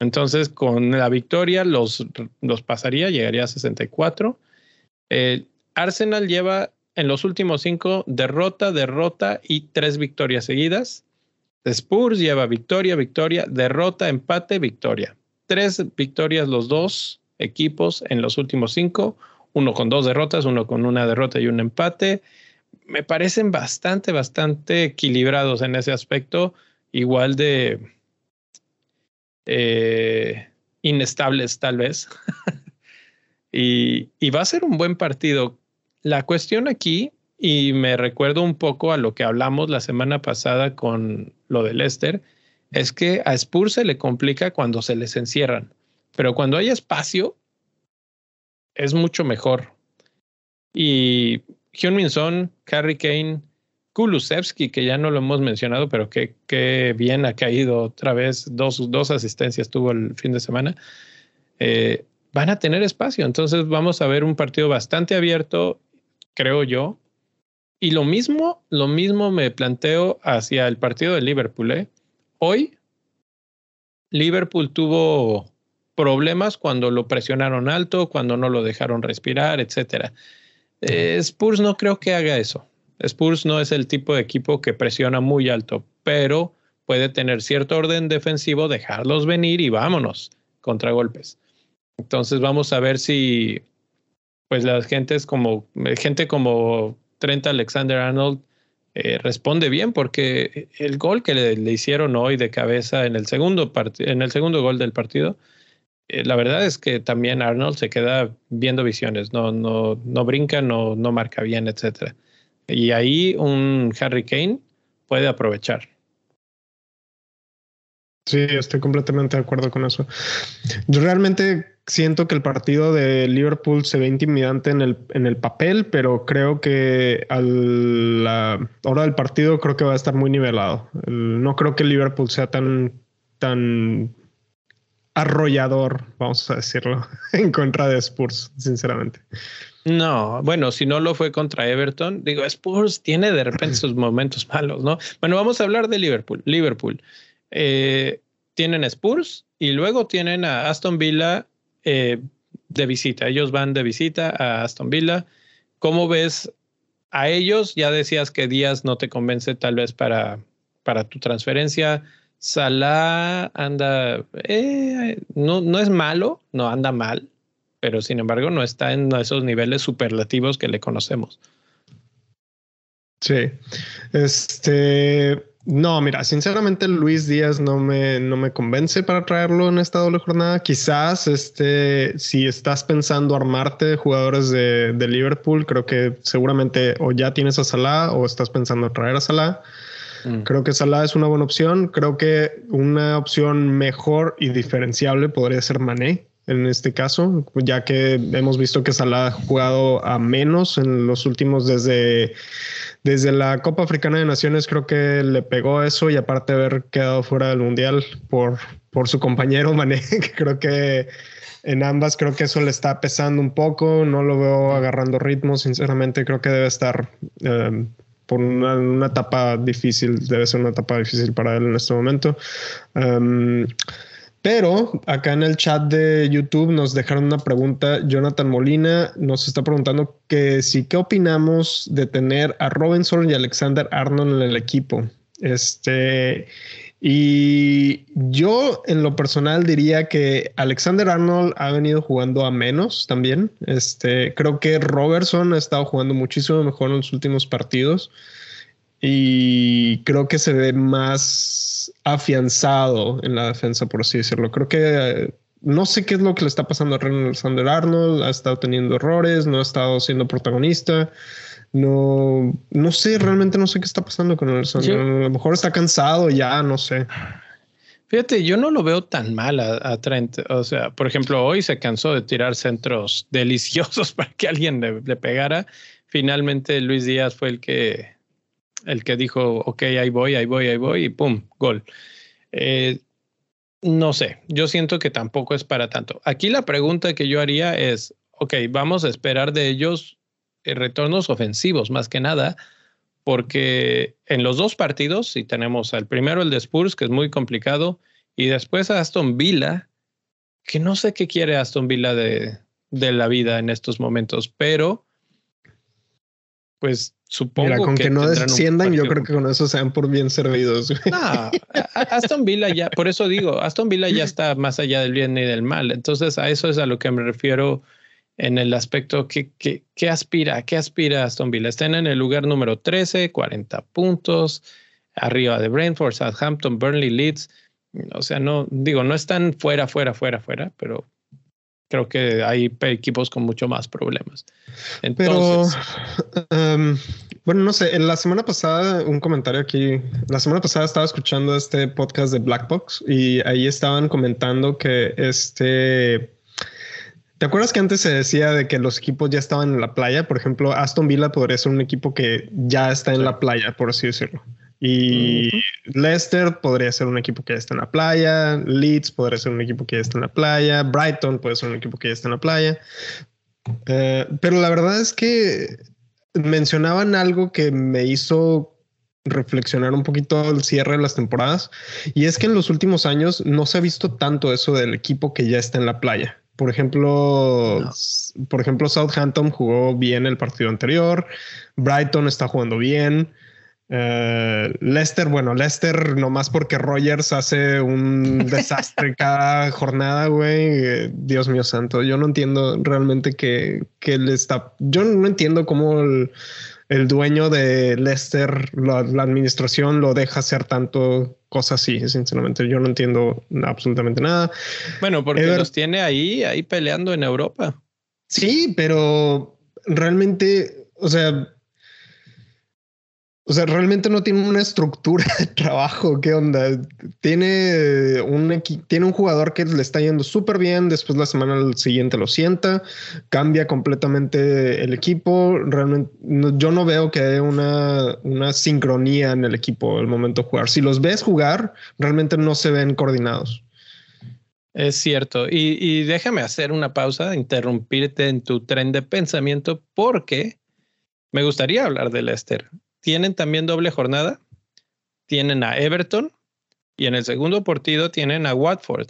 B: Entonces con la victoria los, los pasaría, llegaría a 64. Eh, Arsenal lleva en los últimos cinco derrota, derrota y tres victorias seguidas. Spurs lleva victoria, victoria, derrota, empate, victoria. Tres victorias los dos equipos en los últimos cinco, uno con dos derrotas, uno con una derrota y un empate. Me parecen bastante, bastante equilibrados en ese aspecto, igual de eh, inestables tal vez. y, y va a ser un buen partido. La cuestión aquí y me recuerdo un poco a lo que hablamos la semana pasada con lo de Lester, es que a Spurs se le complica cuando se les encierran, pero cuando hay espacio es mucho mejor. Y Hyun-Min Son, Harry Kane, Kulusevski, que ya no lo hemos mencionado, pero que, que bien ha caído otra vez, dos, dos asistencias tuvo el fin de semana, eh, van a tener espacio. Entonces vamos a ver un partido bastante abierto, creo yo, y lo mismo, lo mismo me planteo hacia el partido de Liverpool. ¿eh? Hoy, Liverpool tuvo problemas cuando lo presionaron alto, cuando no lo dejaron respirar, etcétera. Eh, Spurs no creo que haga eso. Spurs no es el tipo de equipo que presiona muy alto, pero puede tener cierto orden defensivo, dejarlos venir y vámonos contra golpes. Entonces vamos a ver si pues las gentes como gente como Trent Alexander Arnold eh, responde bien porque el gol que le, hicieron hoy de cabeza en el segundo en el segundo gol del partido, eh, la verdad es que también Arnold se queda viendo visiones, no, no, no brinca, no, no marca bien, etcétera. Y ahí un Harry Kane puede aprovechar.
A: Sí, estoy completamente de acuerdo con eso. Yo realmente siento que el partido de Liverpool se ve intimidante en el, en el papel, pero creo que a la hora del partido creo que va a estar muy nivelado. No creo que Liverpool sea tan, tan arrollador, vamos a decirlo, en contra de Spurs, sinceramente.
B: No, bueno, si no lo fue contra Everton, digo, Spurs tiene de repente sus momentos malos, ¿no? Bueno, vamos a hablar de Liverpool. Liverpool. Eh, tienen Spurs y luego tienen a Aston Villa eh, de visita. Ellos van de visita a Aston Villa. ¿Cómo ves a ellos? Ya decías que Díaz no te convence tal vez para, para tu transferencia. Salah anda, eh, no, no es malo, no anda mal, pero sin embargo no está en esos niveles superlativos que le conocemos.
A: Sí, este, no, mira, sinceramente Luis Díaz no me, no me convence para traerlo en esta doble jornada. Quizás este, si estás pensando armarte de jugadores de, de Liverpool, creo que seguramente o ya tienes a Salah o estás pensando traer a Salah. Mm. Creo que Salah es una buena opción. Creo que una opción mejor y diferenciable podría ser Mané en este caso, ya que hemos visto que Salah ha jugado a menos en los últimos desde, desde la Copa Africana de Naciones, creo que le pegó eso y aparte haber quedado fuera del Mundial por, por su compañero Mané, que creo que en ambas creo que eso le está pesando un poco, no lo veo agarrando ritmo, sinceramente creo que debe estar eh, por una, etapa difícil, debe ser una etapa difícil para él en este momento. Um, pero acá en el chat de YouTube nos dejaron una pregunta. Jonathan Molina nos está preguntando que si qué opinamos de tener a Robinson y Alexander Arnold en el equipo. Este, y yo en lo personal diría que Alexander Arnold ha venido jugando a menos también. Este, creo que Robertson ha estado jugando muchísimo mejor en los últimos partidos y creo que se ve más afianzado en la defensa, por así decirlo. Creo que eh, no sé qué es lo que le está pasando a Alexander Arnold, ha estado teniendo errores, no ha estado siendo protagonista. No, no sé, realmente no sé qué está pasando con Alexander. A lo mejor está cansado ya, no sé.
B: Fíjate, yo no lo veo tan mal a, Trent. O sea, por ejemplo, hoy se cansó de tirar centros deliciosos para que alguien le pegara. Finalmente, Luis Díaz fue el que el que dijo, ok, ahí voy, ahí voy, ahí voy, y pum, gol. Eh, no sé, yo siento que tampoco es para tanto. Aquí la pregunta que yo haría es, ok, vamos a esperar de ellos eh, retornos ofensivos más que nada, porque en los dos partidos, si tenemos al primero el de Spurs, que es muy complicado, y después a Aston Villa, que no sé qué quiere Aston Villa de, de la vida en estos momentos, pero pues supongo Mira,
A: con que, no desciendan, yo creo que con eso sean por bien servidos.
B: No, Aston Villa ya, por eso digo, Aston Villa ya está más allá del bien y del mal. Entonces, a eso es a lo que me refiero en el aspecto que, que, aspira, ¿qué aspira Aston Villa? Están en el lugar número 13, 40 puntos, arriba de Brentford, Southampton, Burnley, Leeds. O sea, no, digo, no están fuera, fuera, fuera, fuera, pero creo que hay equipos con mucho más problemas.
A: Entonces, Pero, em, bueno, no sé, en la semana pasada, un comentario aquí, la semana pasada estaba escuchando este podcast de Black Box y ahí estaban comentando que este... ¿Te acuerdas que antes se decía de que los equipos ya estaban en la playa? Por ejemplo, Aston Villa podría ser un equipo que ya está en la playa, por así decirlo. Y Leicester podría ser un equipo que ya está en la playa, Leeds podría ser un equipo que ya está en la playa, Brighton puede ser un equipo que ya está en la playa. Eh, pero la verdad es que mencionaban algo que me hizo reflexionar un poquito el cierre de las temporadas y es que en los últimos años no se ha visto tanto eso del equipo que ya está en la playa. Por ejemplo, por ejemplo, Southampton jugó bien el partido anterior, Brighton está jugando bien. Uh, Lester, bueno, Lester, nomás porque Rogers hace un desastre cada jornada, güey. Dios mío santo, yo no entiendo realmente que, que él está. Yo no entiendo cómo el, dueño de Lester, la, administración, lo deja hacer tanto cosas así. Sinceramente, yo no entiendo absolutamente nada.
B: Bueno, porque los tiene ahí, ahí peleando en Europa.
A: Sí, pero realmente, o sea, o sea, realmente no tiene una estructura de trabajo. ¿Qué onda? Tiene un, tiene un jugador que le está yendo súper bien. Después la semana siguiente lo sienta. Cambia completamente el equipo. Realmente yo no veo que haya una, sincronía en el equipo al momento de jugar. Si los ves jugar, realmente no se ven coordinados.
B: Es cierto. Y, y déjame hacer una pausa, interrumpirte en tu tren de pensamiento, porque me gustaría hablar de Lester tienen también doble jornada. Tienen a Everton y en el segundo partido tienen a Watford.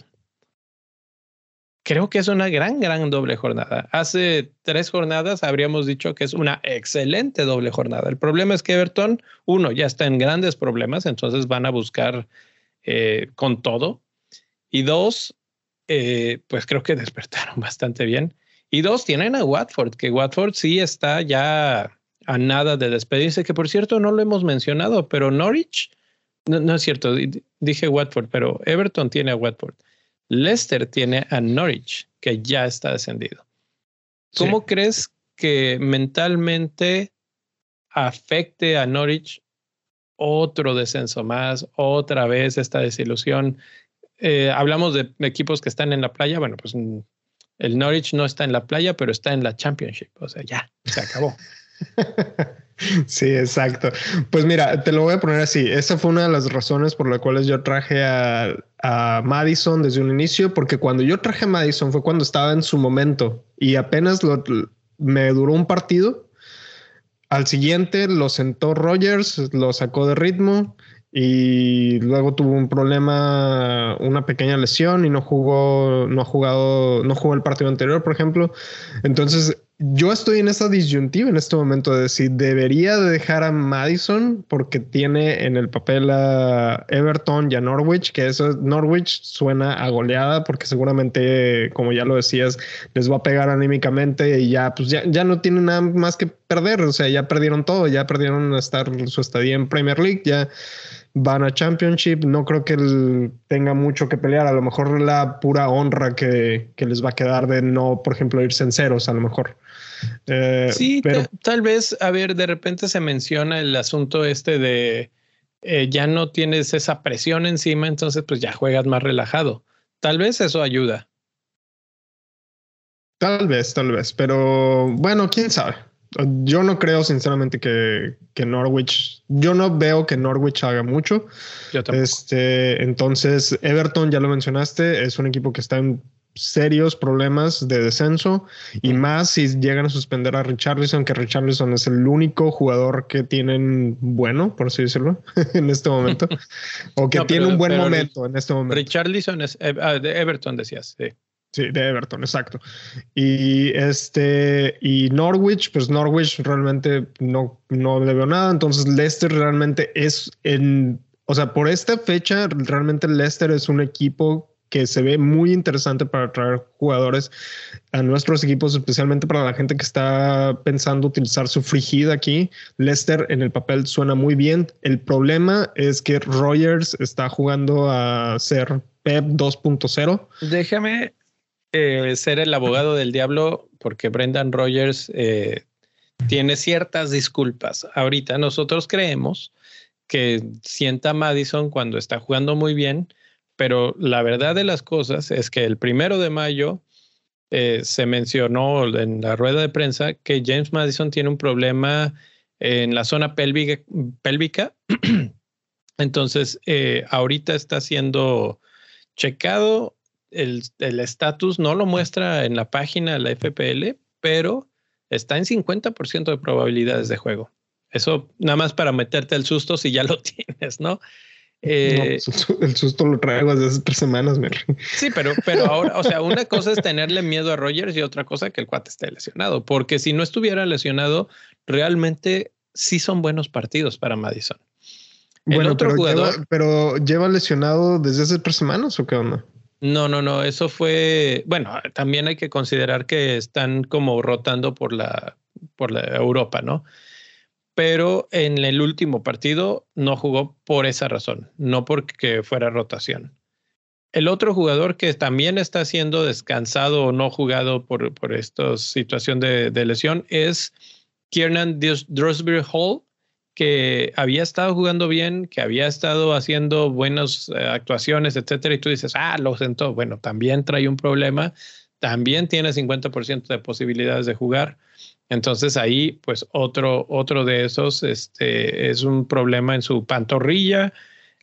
B: Creo que es una gran, gran doble jornada. Hace tres jornadas habríamos dicho que es una excelente doble jornada. El problema es que Everton, uno, ya está en grandes problemas, entonces van a buscar eh, con todo. Y dos, eh, pues creo que despertaron bastante bien. Y dos, tienen a Watford, que Watford sí está ya a nada de despedirse, que por cierto no lo hemos mencionado, pero Norwich, no, es cierto, dije Watford, pero Everton tiene a Watford. Leicester tiene a Norwich, que ya está descendido. ¿Cómo crees que mentalmente afecte a Norwich otro descenso más, otra vez esta desilusión? Eh, hablamos de equipos que están en la playa, bueno, pues mm, el Norwich no está en la playa, pero está en la Championship, o sea, ya, se acabó.
A: Sí, exacto. Pues mira, te lo voy a poner así. Esa fue una de las razones por las cuales yo traje a, Madison desde un inicio, porque cuando yo traje a Madison fue cuando estaba en su momento y apenas me duró un partido. Al siguiente lo sentó Rogers, lo sacó de ritmo y luego tuvo un problema, una pequeña lesión y no jugó, no ha jugado, no jugó el partido anterior, por ejemplo. Entonces, yo estoy en esa disyuntiva en este momento de decir, debería dejar a Madison porque tiene en el papel a Everton y a Norwich, que eso Norwich suena a goleada porque seguramente, como ya lo decías, les va a pegar anímicamente y ya, pues ya, ya no tienen nada más que perder. O sea, ya perdieron todo, ya perdieron estar su estadía en Premier League, ya van a Championship. No creo que él tenga mucho que pelear. A lo mejor la pura honra que, les va a quedar de no, por ejemplo, irse en ceros, a lo mejor.
B: Eh, sí, pero tal vez, a ver, de repente se menciona el asunto este de eh, ya no tienes esa presión encima, entonces pues ya juegas más relajado. Tal vez eso ayuda.
A: Tal vez, tal vez, pero bueno, quién sabe. Yo no creo sinceramente que, que, Norwich, yo no veo que Norwich haga mucho. Este, entonces, Everton, ya lo mencionaste, es un equipo que está en serios problemas de descenso y más si llegan a suspender a Richarlison, que Richarlison es el único jugador que tienen bueno, por así decirlo, en este momento, o que tiene un buen momento en este momento.
B: Richarlison es eh, ah, de Everton, decías, sí.
A: Sí, de Everton, exacto. Y este, y Norwich, pues Norwich realmente no, no le veo nada. Entonces, Leicester realmente es en, o sea, por esta fecha, realmente Leicester es un equipo que se ve muy interesante para atraer jugadores a nuestros equipos, especialmente para la gente que está pensando utilizar su frigida aquí. Leicester en el papel suena muy bien. El problema es que Rogers está jugando a ser Pep 2.0.
B: Déjame eh, ser el abogado del diablo porque Brendan Rogers eh, tiene ciertas disculpas. Ahorita nosotros creemos que sienta Madison cuando está jugando muy bien, pero la verdad de las cosas es que el primero de mayo eh, se mencionó en la rueda de prensa que James Madison tiene un problema en la zona pélvica. Entonces, ahorita está siendo checado el estatus no lo muestra en la página de la FPL, pero está en 50% de probabilidades de juego. Eso nada más para meterte el susto si ya lo tienes, ¿no?
A: Eh, el susto lo traigo desde hace tres semanas,
B: Sí, pero, pero ahora, o sea, una cosa es tenerle miedo a Rogers y otra cosa que el cuate esté lesionado, porque si no estuviera lesionado, realmente sí son buenos partidos para Madison.
A: bueno, otro jugador, pero lleva lesionado desde hace tres semanas o qué onda?
B: No, no, no, eso fue, bueno, también hay que considerar que están como rotando por la, por la Europa, ¿no? Pero en el último partido no jugó por esa razón, no porque fuera rotación. El otro jugador que también está siendo descansado o no jugado por, por esta situación de, de lesión es Kiernan Drosbury Hall, que había estado jugando bien, que había estado haciendo buenas eh, actuaciones, etcétera, y tú dices, ah, lo sentó. Bueno, también trae un problema, también tiene 50% de posibilidades de jugar. Entonces ahí, pues otro, otro de esos este, es un problema en su pantorrilla,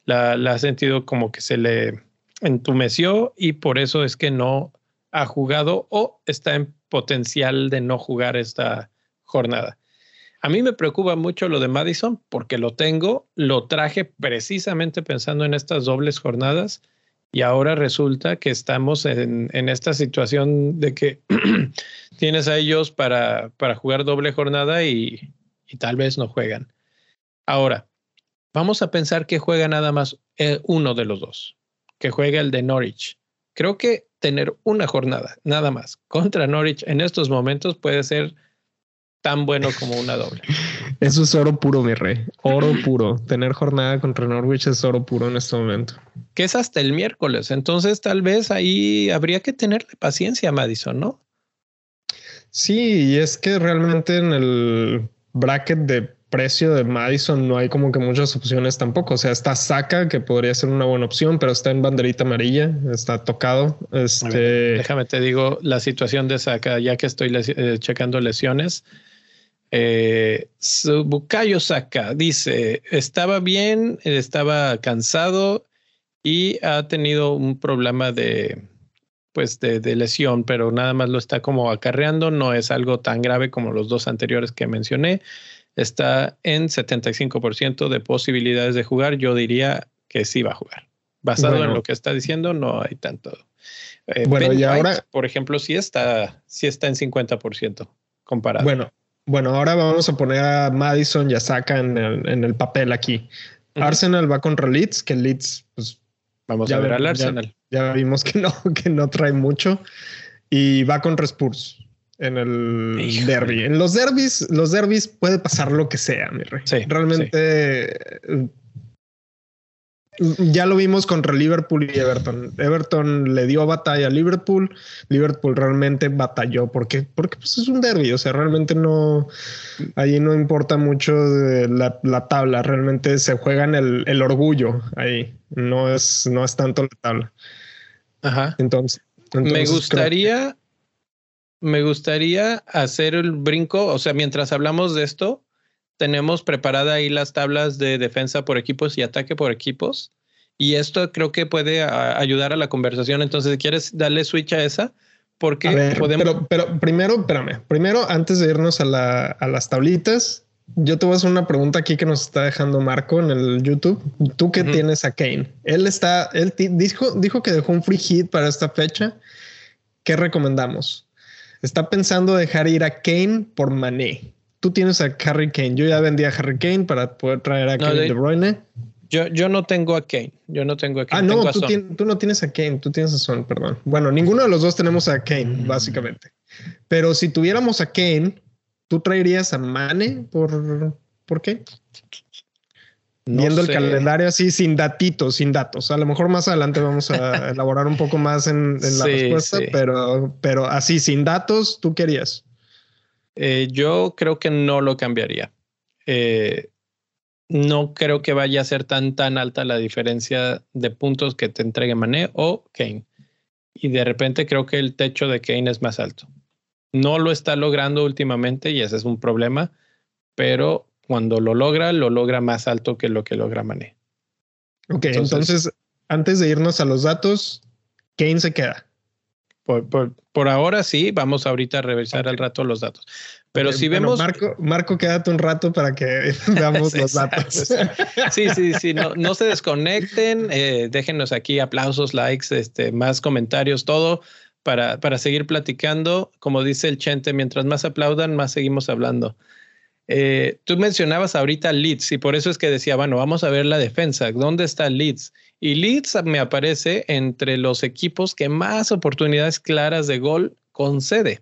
B: la, la ha sentido como que se le entumeció y por eso es que no ha jugado o está en potencial de no jugar esta jornada. A mí me preocupa mucho lo de Madison porque lo tengo, lo traje precisamente pensando en estas dobles jornadas y ahora resulta que estamos en, esta situación de que tienes a ellos para, para jugar doble jornada y, tal vez no juegan. Ahora, vamos a pensar que juega nada más eh, uno de los dos, que juega el de Norwich. Creo que tener una jornada nada más contra Norwich en estos momentos puede ser tan bueno como una doble.
A: Eso es oro puro, mi rey. Oro puro. Tener jornada contra Norwich es oro puro en este momento.
B: Que es hasta el miércoles. Entonces, tal vez ahí habría que tenerle paciencia a Madison, ¿no?
A: Sí, y es que realmente en el bracket de precio de Madison no hay como que muchas opciones tampoco. O sea, está Saka, que podría ser una buena opción, pero está en banderita amarilla, está tocado. Este...
B: déjame te digo la situación de Saka, ya que estoy eh, checando lesiones. Eh, Bukayo Saka dice, estaba bien, estaba cansado y ha tenido un problema de, pues de, de, lesión, pero nada más lo está como acarreando, no es algo tan grave como los dos anteriores que mencioné. Está en 75% de posibilidades de jugar, yo diría que sí va a jugar. Basado en lo que está diciendo, no hay tanto.
A: Eh, bueno, y ahora,
B: por ejemplo, sí está, sí está en 50% comparado.
A: Bueno, bueno, ahora vamos a poner a Madison y a Saka en el, papel aquí. Arsenal va contra Leeds, que Leeds, pues.
B: Vamos a ver al Arsenal.
A: Ya, vimos que no, que no trae mucho. Y va contra Spurs en el derby. En los derbis, los derbis puede pasar lo que sea, mi rey. Sí, Realmente ya lo vimos contra Liverpool y Everton. Everton le dio batalla a Liverpool. Liverpool realmente batalló porque, porque pues es un derby. O sea, realmente no, ahí no importa mucho la, la, tabla. Realmente se juega en el, el, orgullo ahí. No es, no es tanto la tabla.
B: Ajá. Entonces, me gustaría, me gustaría hacer el brinco. O sea, mientras hablamos de esto, tenemos preparada ahí las tablas de defensa por equipos y ataque por equipos. Y esto creo que puede ayudar a la conversación. Entonces, ¿quieres darle switch a esa? Porque
A: podemos. Pero, pero, primero, espérame. Primero, antes de irnos a, las tablitas, yo te voy a hacer una pregunta aquí que nos está dejando Marco en el YouTube. Tú qué tienes a Kane. Él está, él dijo, dijo que dejó un free hit para esta fecha. ¿Qué recomendamos? Está pensando dejar ir a Kane por Mané tú tienes a Harry Kane. Yo ya vendí a Harry Kane para poder traer a Kane de, Bruyne.
B: Yo, yo no tengo a Kane. Yo no tengo a Kane.
A: Ah, no, tú, no tienes a Kane. Tú tienes a Son, perdón. Bueno, ninguno de los dos tenemos a Kane, mm. básicamente. Pero si tuviéramos a Kane, ¿tú traerías a Mane por, ¿por qué? Viendo el calendario así sin datitos, sin datos. A lo mejor más adelante vamos a elaborar un poco más en, la respuesta, Pero, pero así sin datos, ¿tú querías?
B: Eh, yo creo que no lo cambiaría. Eh, no creo que vaya a ser tan tan alta la diferencia de puntos que te entregue Mané o Kane. Y de repente creo que el techo de Kane es más alto. No lo está logrando últimamente y ese es un problema, pero cuando lo logra, lo logra más alto que lo que logra Mané.
A: Ok, entonces antes de irnos a los datos, Kane se queda.
B: Por, ahora sí, vamos ahorita a revisar al rato los datos. Pero si vemos.
A: Marco, Marco, quédate un rato para que veamos los datos.
B: sí, sí, sí. No, no se desconecten. Eh, déjenos aquí aplausos, likes, este, más comentarios, todo para, para seguir platicando. Como dice el Chente, mientras más aplaudan, más seguimos hablando. Eh, tú mencionabas ahorita Leeds y por eso es que decía, bueno, vamos a ver la defensa. ¿Dónde está Leeds? Y Leeds me aparece entre los equipos que más oportunidades claras de gol concede.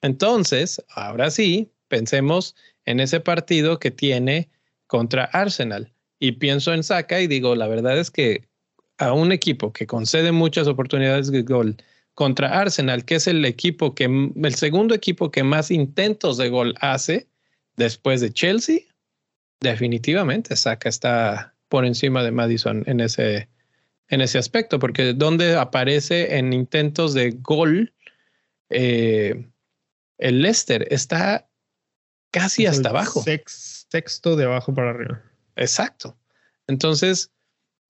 B: Entonces, ahora sí, pensemos en ese partido que tiene contra Arsenal. Y pienso en Saka y digo, la verdad es que a un equipo que concede muchas oportunidades de gol contra Arsenal, que es el equipo que, el segundo equipo que más intentos de gol hace, después de Chelsea, definitivamente Saka está por encima de Madison en ese, en ese aspecto, porque donde aparece en intentos de gol, eh, el Leicester está casi hasta abajo.
A: sexto de abajo para arriba.
B: Exacto. Entonces,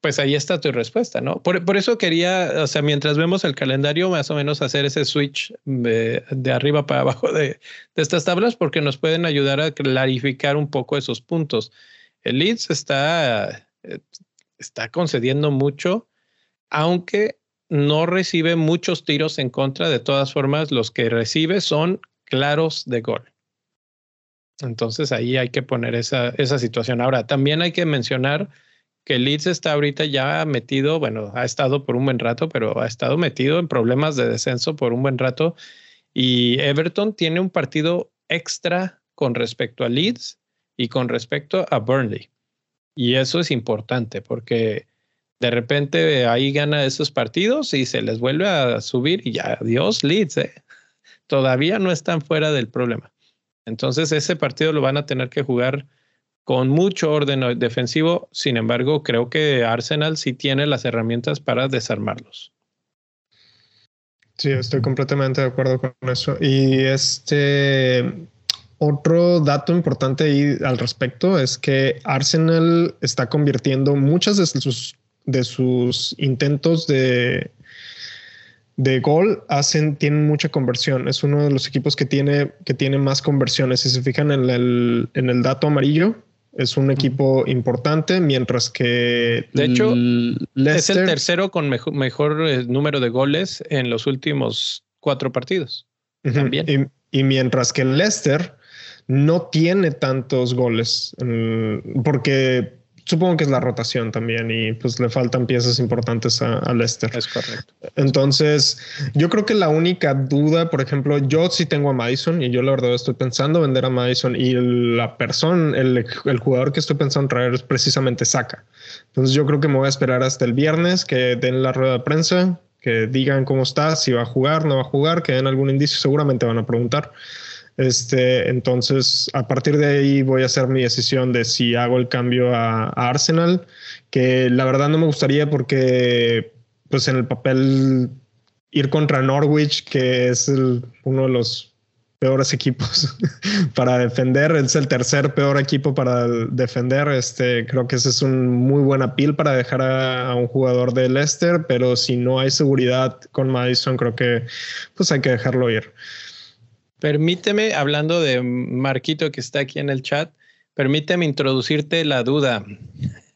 B: pues ahí está tu respuesta, ¿no? Por, eso quería, o sea, mientras vemos el calendario, más o menos hacer ese switch de, arriba para abajo de, estas tablas, porque nos pueden ayudar a clarificar un poco esos puntos. El Leeds está, eh, está concediendo mucho, aunque no recibe muchos tiros en contra. De todas formas, los que recibe son claros de gol. Entonces ahí hay que poner esa, esa situación. Ahora, también hay que mencionar que Leeds está ahorita ya metido, bueno, ha estado por un buen rato, pero ha estado metido en problemas de descenso por un buen rato. Y Everton tiene un partido extra con respecto a Leeds y con respecto a Burnley. Y eso es importante porque de repente ahí gana esos partidos y se les vuelve a subir y ya, adiós Leeds, ¿eh? todavía no están fuera del problema. Entonces ese partido lo van a tener que jugar con mucho orden defensivo. Sin embargo, creo que Arsenal sí tiene las herramientas para desarmarlos.
A: Sí, estoy completamente de acuerdo con eso. Y este otro dato importante ahí al respecto es que Arsenal está convirtiendo muchas de sus, de sus intentos de, de gol hacen, tienen mucha conversión. Es uno de los equipos que tiene, que tiene más conversiones. Si se fijan en el, en el dato amarillo, es un equipo importante, mientras que...
B: De hecho, es el tercero con mejor, eh, número de goles en los últimos cuatro partidos.
A: También. Y, mientras que Leicester no tiene tantos goles, porque Supongo que es la rotación también y pues le faltan piezas importantes a, Lester.
B: Es correcto.
A: Entonces, yo creo que la única duda, por ejemplo, yo sí tengo a Madison y yo la verdad estoy pensando vender a Madison y la persona, el, el jugador que estoy pensando traer es precisamente Saka. Entonces, yo creo que me voy a esperar hasta el viernes que den la rueda de prensa, que digan cómo está, si va a jugar, no va a jugar, que den algún indicio, seguramente van a preguntar. Este, entonces, a partir de ahí voy a hacer mi decisión de si hago el cambio a, Arsenal, que la verdad no me gustaría porque, pues en el papel, ir contra Norwich, que es uno de los peores equipos para defender, es el tercer peor equipo para defender. Este, creo que ese es un muy buen apil para dejar a, a, un jugador de Leicester, pero si no hay seguridad con Madison, creo que pues hay que dejarlo ir.
B: Permíteme, hablando de Marquito que está aquí en el chat, permíteme introducirte la duda.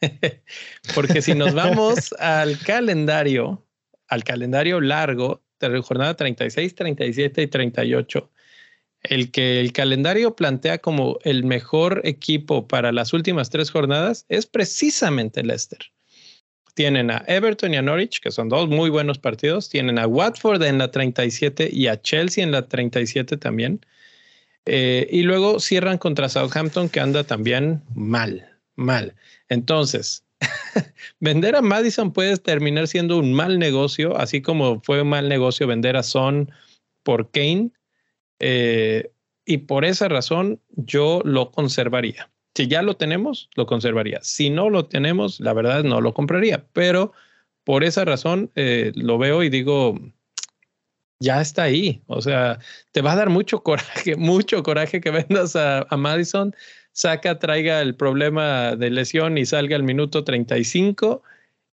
B: Porque si nos vamos al calendario, al calendario largo de jornada 36, 37 y 38, el que el calendario plantea como el mejor equipo para las últimas tres jornadas es precisamente Leicester tienen a Everton y a Norwich, que son dos muy buenos partidos. Tienen a Watford en la 37 y a Chelsea en la 37 también. Eh, y luego cierran contra Southampton, que anda también mal, mal. Entonces, vender a Madison puede terminar siendo un mal negocio, así como fue un mal negocio vender a Son por Kane. Eh, y por esa razón yo lo conservaría. Si ya lo tenemos, lo conservaría. Si no lo tenemos, la verdad no lo compraría. Pero por esa razón eh, lo veo y digo, ya está ahí. O sea, te va a dar mucho coraje, mucho coraje que vendas a, Madison, saca, traiga el problema de lesión y salga al minuto 35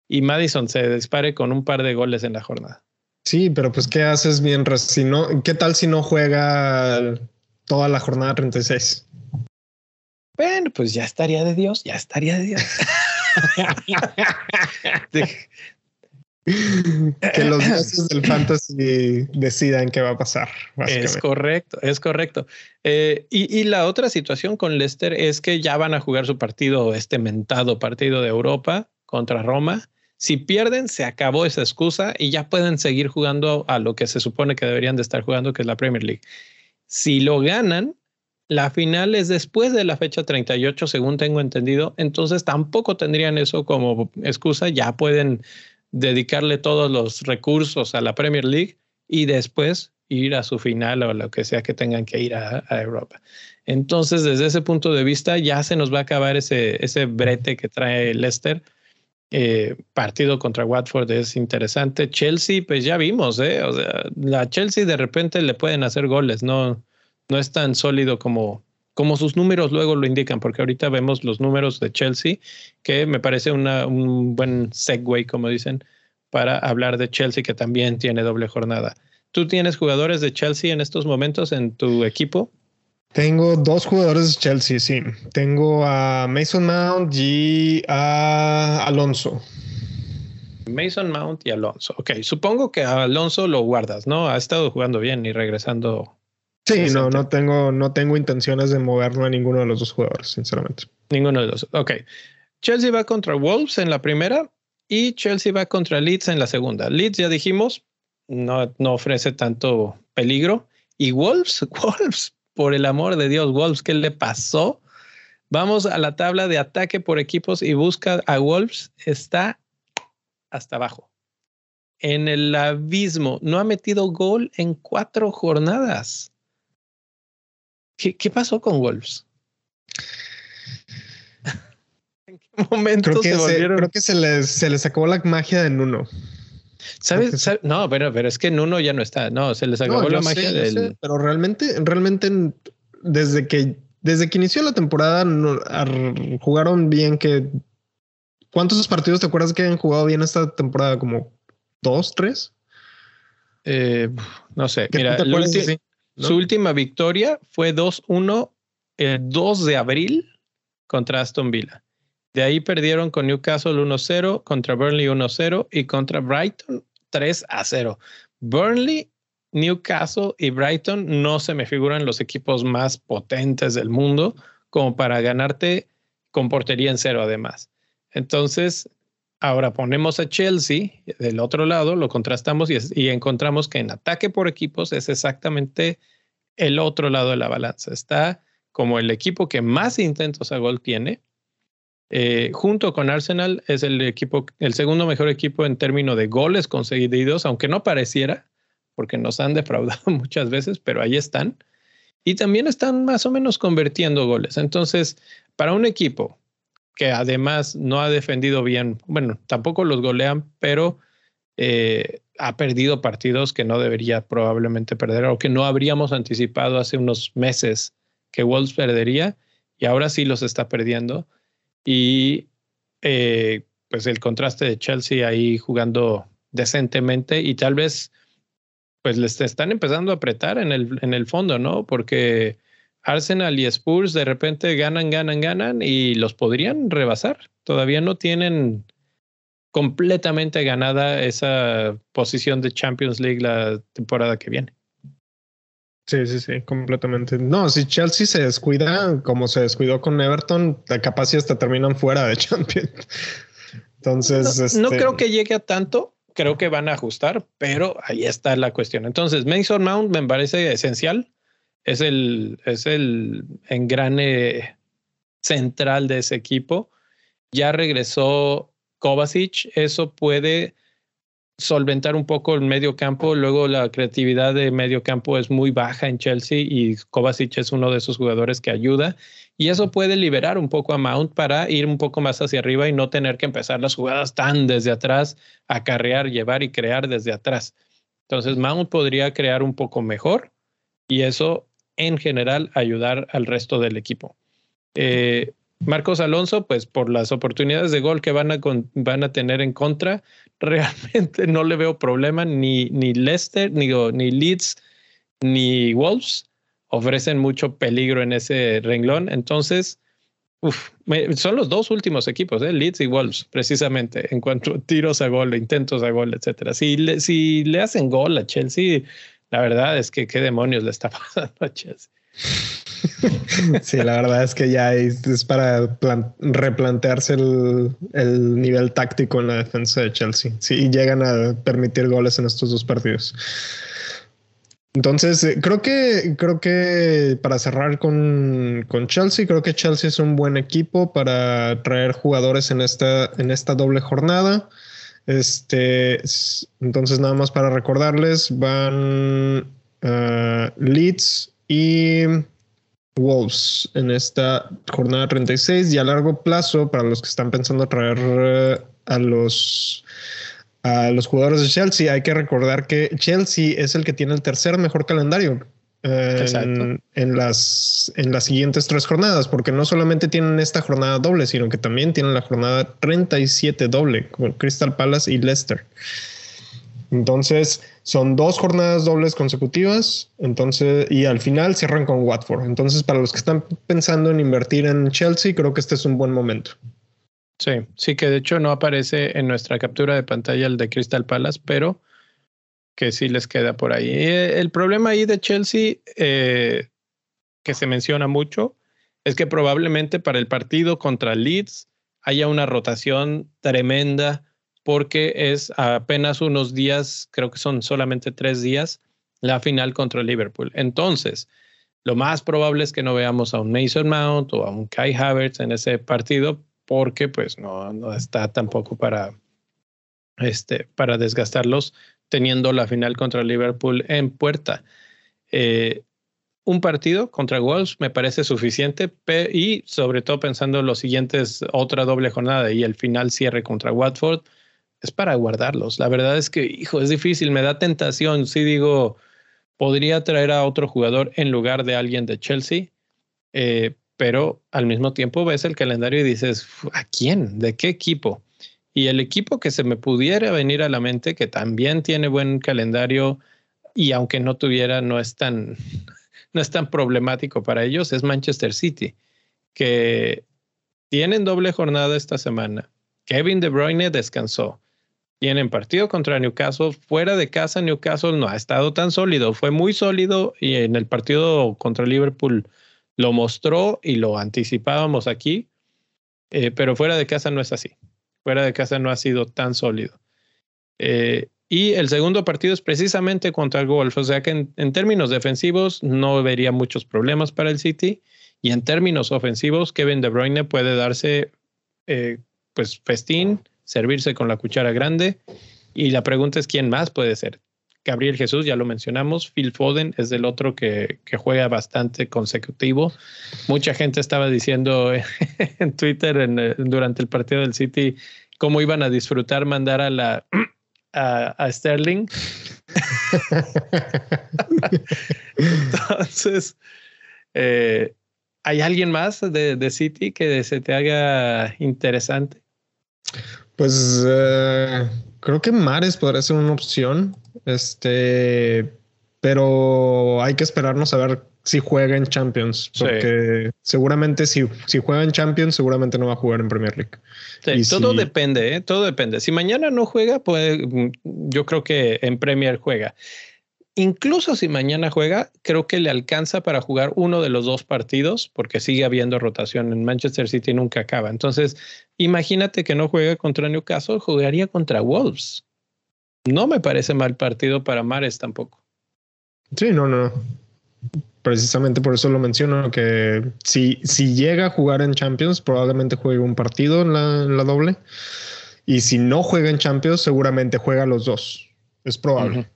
B: y Madison se dispare con un par de goles en la jornada.
A: Sí, pero pues ¿qué haces mientras si no? ¿Qué tal si no juega toda la jornada 36?
B: Bueno, pues ya estaría de Dios, ya estaría de Dios.
A: que los dioses del fantasy decidan qué va a pasar.
B: Es correcto, es correcto. Eh, y, y, la otra situación con Leicester es que ya van a jugar su partido, este mentado partido de Europa contra Roma. Si pierden, se acabó esa excusa y ya pueden seguir jugando a lo que se supone que deberían de estar jugando, que es la Premier League. Si lo ganan, la final es después de la fecha 38, según tengo entendido. Entonces tampoco tendrían eso como excusa. Ya pueden dedicarle todos los recursos a la Premier League y después ir a su final o lo que sea que tengan que ir a, Europa. Entonces, desde ese punto de vista, ya se nos va a acabar ese, ese brete que trae Leicester. Eh, partido contra Watford es interesante. Chelsea, pues ya vimos, ¿eh? O sea, la Chelsea de repente le pueden hacer goles, ¿no? No es tan sólido como, como sus números luego lo indican, porque ahorita vemos los números de Chelsea, que me parece un buen segue, como dicen, para hablar de Chelsea, que también tiene doble jornada. ¿Tú tienes jugadores de Chelsea en estos momentos en tu equipo?
A: Tengo dos jugadores de Chelsea, sí. Tengo a Mason Mount y a Alonso.
B: Mason Mount y Alonso. Ok, supongo que a Alonso lo guardas, ¿no? Ha estado jugando bien y regresando
A: Sí, no, no tengo, no tengo intenciones de moverlo a ninguno de los dos jugadores, sinceramente.
B: Ninguno de los. Ok. Chelsea va contra Wolves en la primera y Chelsea va contra Leeds en la segunda. Leeds, ya dijimos, no, no ofrece tanto peligro. Y Wolves, Wolves, por el amor de Dios, Wolves, ¿qué le pasó? Vamos a la tabla de ataque por equipos y busca a Wolves. Está hasta abajo. En el abismo. No ha metido gol en cuatro jornadas. ¿Qué, pasó con Wolves?
A: ¿En qué momento creo que se volvieron? creo que se les, se les sacó la magia de Nuno.
B: ¿Sabes? No, pero, pero es que Nuno ya no está. No, se les acabó la magia del.
A: pero realmente, realmente, desde que, desde que inició la temporada, jugaron bien que. ¿Cuántos partidos te acuerdas que hayan jugado bien esta temporada? ¿Como dos, tres?
B: Eh, no sé. Mira, el, su última victoria fue 2-1 el 2 de abril contra Aston Villa. De ahí perdieron con Newcastle 1-0, contra Burnley 1-0 y contra Brighton 3-0. Burnley, Newcastle y Brighton no se me figuran los equipos más potentes del mundo como para ganarte con portería en cero además. Entonces, ahora ponemos a Chelsea del otro lado, lo contrastamos y, encontramos que en ataque por equipos es exactamente el otro lado de la balanza. Está como el equipo que más intentos a gol tiene. Eh, junto con Arsenal es el equipo, el segundo mejor equipo en términos de goles conseguidos, aunque no pareciera, porque nos han defraudado muchas veces, pero ahí están. Y también están más o menos convirtiendo goles. Entonces, para un equipo que además no ha defendido bien, bueno, tampoco los golean, pero eh, ha perdido partidos que no debería probablemente perder o que no habríamos anticipado hace unos meses que Wolves perdería y ahora sí los está perdiendo. Y eh, pues el contraste de Chelsea ahí jugando decentemente y tal vez pues les están empezando a apretar en el, en el fondo, ¿no? Porque Arsenal y Spurs de repente ganan, ganan, ganan y los podrían rebasar. Todavía no tienen completamente ganada esa posición de Champions League la temporada que viene.
A: Sí, sí, sí, completamente. No, si Chelsea se descuida, como se descuidó con Everton, capaz si hasta terminan fuera de Champions. Entonces,
B: no, este creo que llegue a tanto. Creo que van a ajustar, pero ahí está la cuestión. Entonces, Mason Mount me parece esencial es el, es el engrane central de ese equipo. Ya regresó Kovacic, eso puede solventar un poco el medio campo. Luego la creatividad de medio campo es muy baja en Chelsea y Kovacic es uno de esos jugadores que ayuda. Y eso puede liberar un poco a Mount para ir un poco más hacia arriba y no tener que empezar las jugadas tan desde atrás, acarrear, llevar y crear desde atrás. Entonces Mount podría crear un poco mejor y eso en general ayudar al resto del equipo. Eh, Marcos Alonso, pues por las oportunidades de gol que van a, van a tener en contra, realmente no le veo problema. Ni, ni Leicester, ni, ni Leeds, ni Wolves ofrecen mucho peligro en ese renglón. Entonces, son los dos últimos equipos, ¿eh? Leeds y Wolves, precisamente, en cuanto a tiros a gol, intentos a gol, etcétera. Si le, si le hacen gol a Chelsea, la verdad es que qué demonios le está pasando a Chelsea.
A: Sí, la verdad es que ya es, para replantearse el, nivel táctico en la defensa de Chelsea. Si llegan a permitir goles en estos dos partidos. Entonces, eh, creo que, creo que para cerrar con, con, Chelsea, creo que Chelsea es un buen equipo para traer jugadores en esta, en esta doble jornada. Este, entonces, nada más para recordarles, van uh, Leeds y Wolves en esta jornada 36 y a largo plazo, para los que están pensando traer uh, a los a los jugadores de Chelsea, hay que recordar que Chelsea es el que tiene el tercer mejor calendario. En, en, las, en las siguientes tres jornadas, porque no solamente tienen esta jornada doble, sino que también tienen la jornada 37 doble con Crystal Palace y Leicester. Entonces, son dos jornadas dobles consecutivas, entonces, y al final cierran con Watford. Entonces, para los que están pensando en invertir en Chelsea, creo que este es un buen momento.
B: Sí, sí, que de hecho no aparece en nuestra captura de pantalla el de Crystal Palace, pero que sí les queda por ahí. Eh, el problema ahí de Chelsea, eh, que se menciona mucho, es que probablemente para el partido contra Leeds haya una rotación tremenda porque es apenas unos días, creo que son solamente tres días, la final contra Liverpool. Entonces, lo más probable es que no veamos a un Mason Mount o a un Kai Havertz en ese partido porque pues no, no está tampoco para, este, para desgastarlos teniendo la final contra Liverpool en puerta. Eh, un partido contra Wolves me parece suficiente y sobre todo pensando en los siguientes, otra doble jornada y el final cierre contra Watford, es para guardarlos. La verdad es que, hijo, es difícil, me da tentación. Si digo, podría traer a otro jugador en lugar de alguien de Chelsea, eh, pero al mismo tiempo ves el calendario y dices, ¿a quién? ¿De qué equipo? Y el equipo que se me pudiera venir a la mente, que también tiene buen calendario y aunque no tuviera, no es tan, no es tan problemático para ellos, es Manchester City, que tienen doble jornada esta semana. Kevin De Bruyne descansó tienen partido contra Newcastle. Fuera de casa, Newcastle no ha estado tan sólido. Fue muy sólido y en el partido contra Liverpool lo mostró y lo anticipábamos aquí. Eh, pero fuera de casa no es así. Fuera de casa no ha sido tan sólido. Eh, y el segundo partido es precisamente contra el Golf. O sea que en, términos defensivos no vería muchos problemas para el City. Y en términos ofensivos, Kevin De Bruyne puede darse eh, pues festín servirse con la cuchara grande. Y la pregunta es, ¿quién más puede ser? Gabriel Jesús, ya lo mencionamos. Phil Foden es el otro que, juega bastante consecutivo. Mucha gente estaba diciendo en Twitter durante el partido del City cómo iban a disfrutar mandar a la a, Sterling. Entonces, eh, ¿hay alguien más de, de City que se te haga interesante?
A: Pues eh, creo que Mares podría ser una opción. Este, pero hay que esperarnos a ver si juega en Champions, porque seguramente si, si juega en Champions, seguramente no va a jugar en Premier League.
B: todo depende, ¿eh? todo depende. Si mañana no juega, pues yo creo que en Premier juega. Incluso si mañana juega, creo que le alcanza para jugar uno de los dos partidos, porque sigue habiendo rotación en Manchester City nunca acaba. Entonces, imagínate que no juega contra Newcastle, jugaría contra Wolves. No me parece mal partido para Mares tampoco.
A: Sí, no, no. Precisamente por eso lo menciono, que si, si llega a jugar en Champions, probablemente juegue un partido en la, doble. Y si no juega en Champions, seguramente juega los dos. Es probable.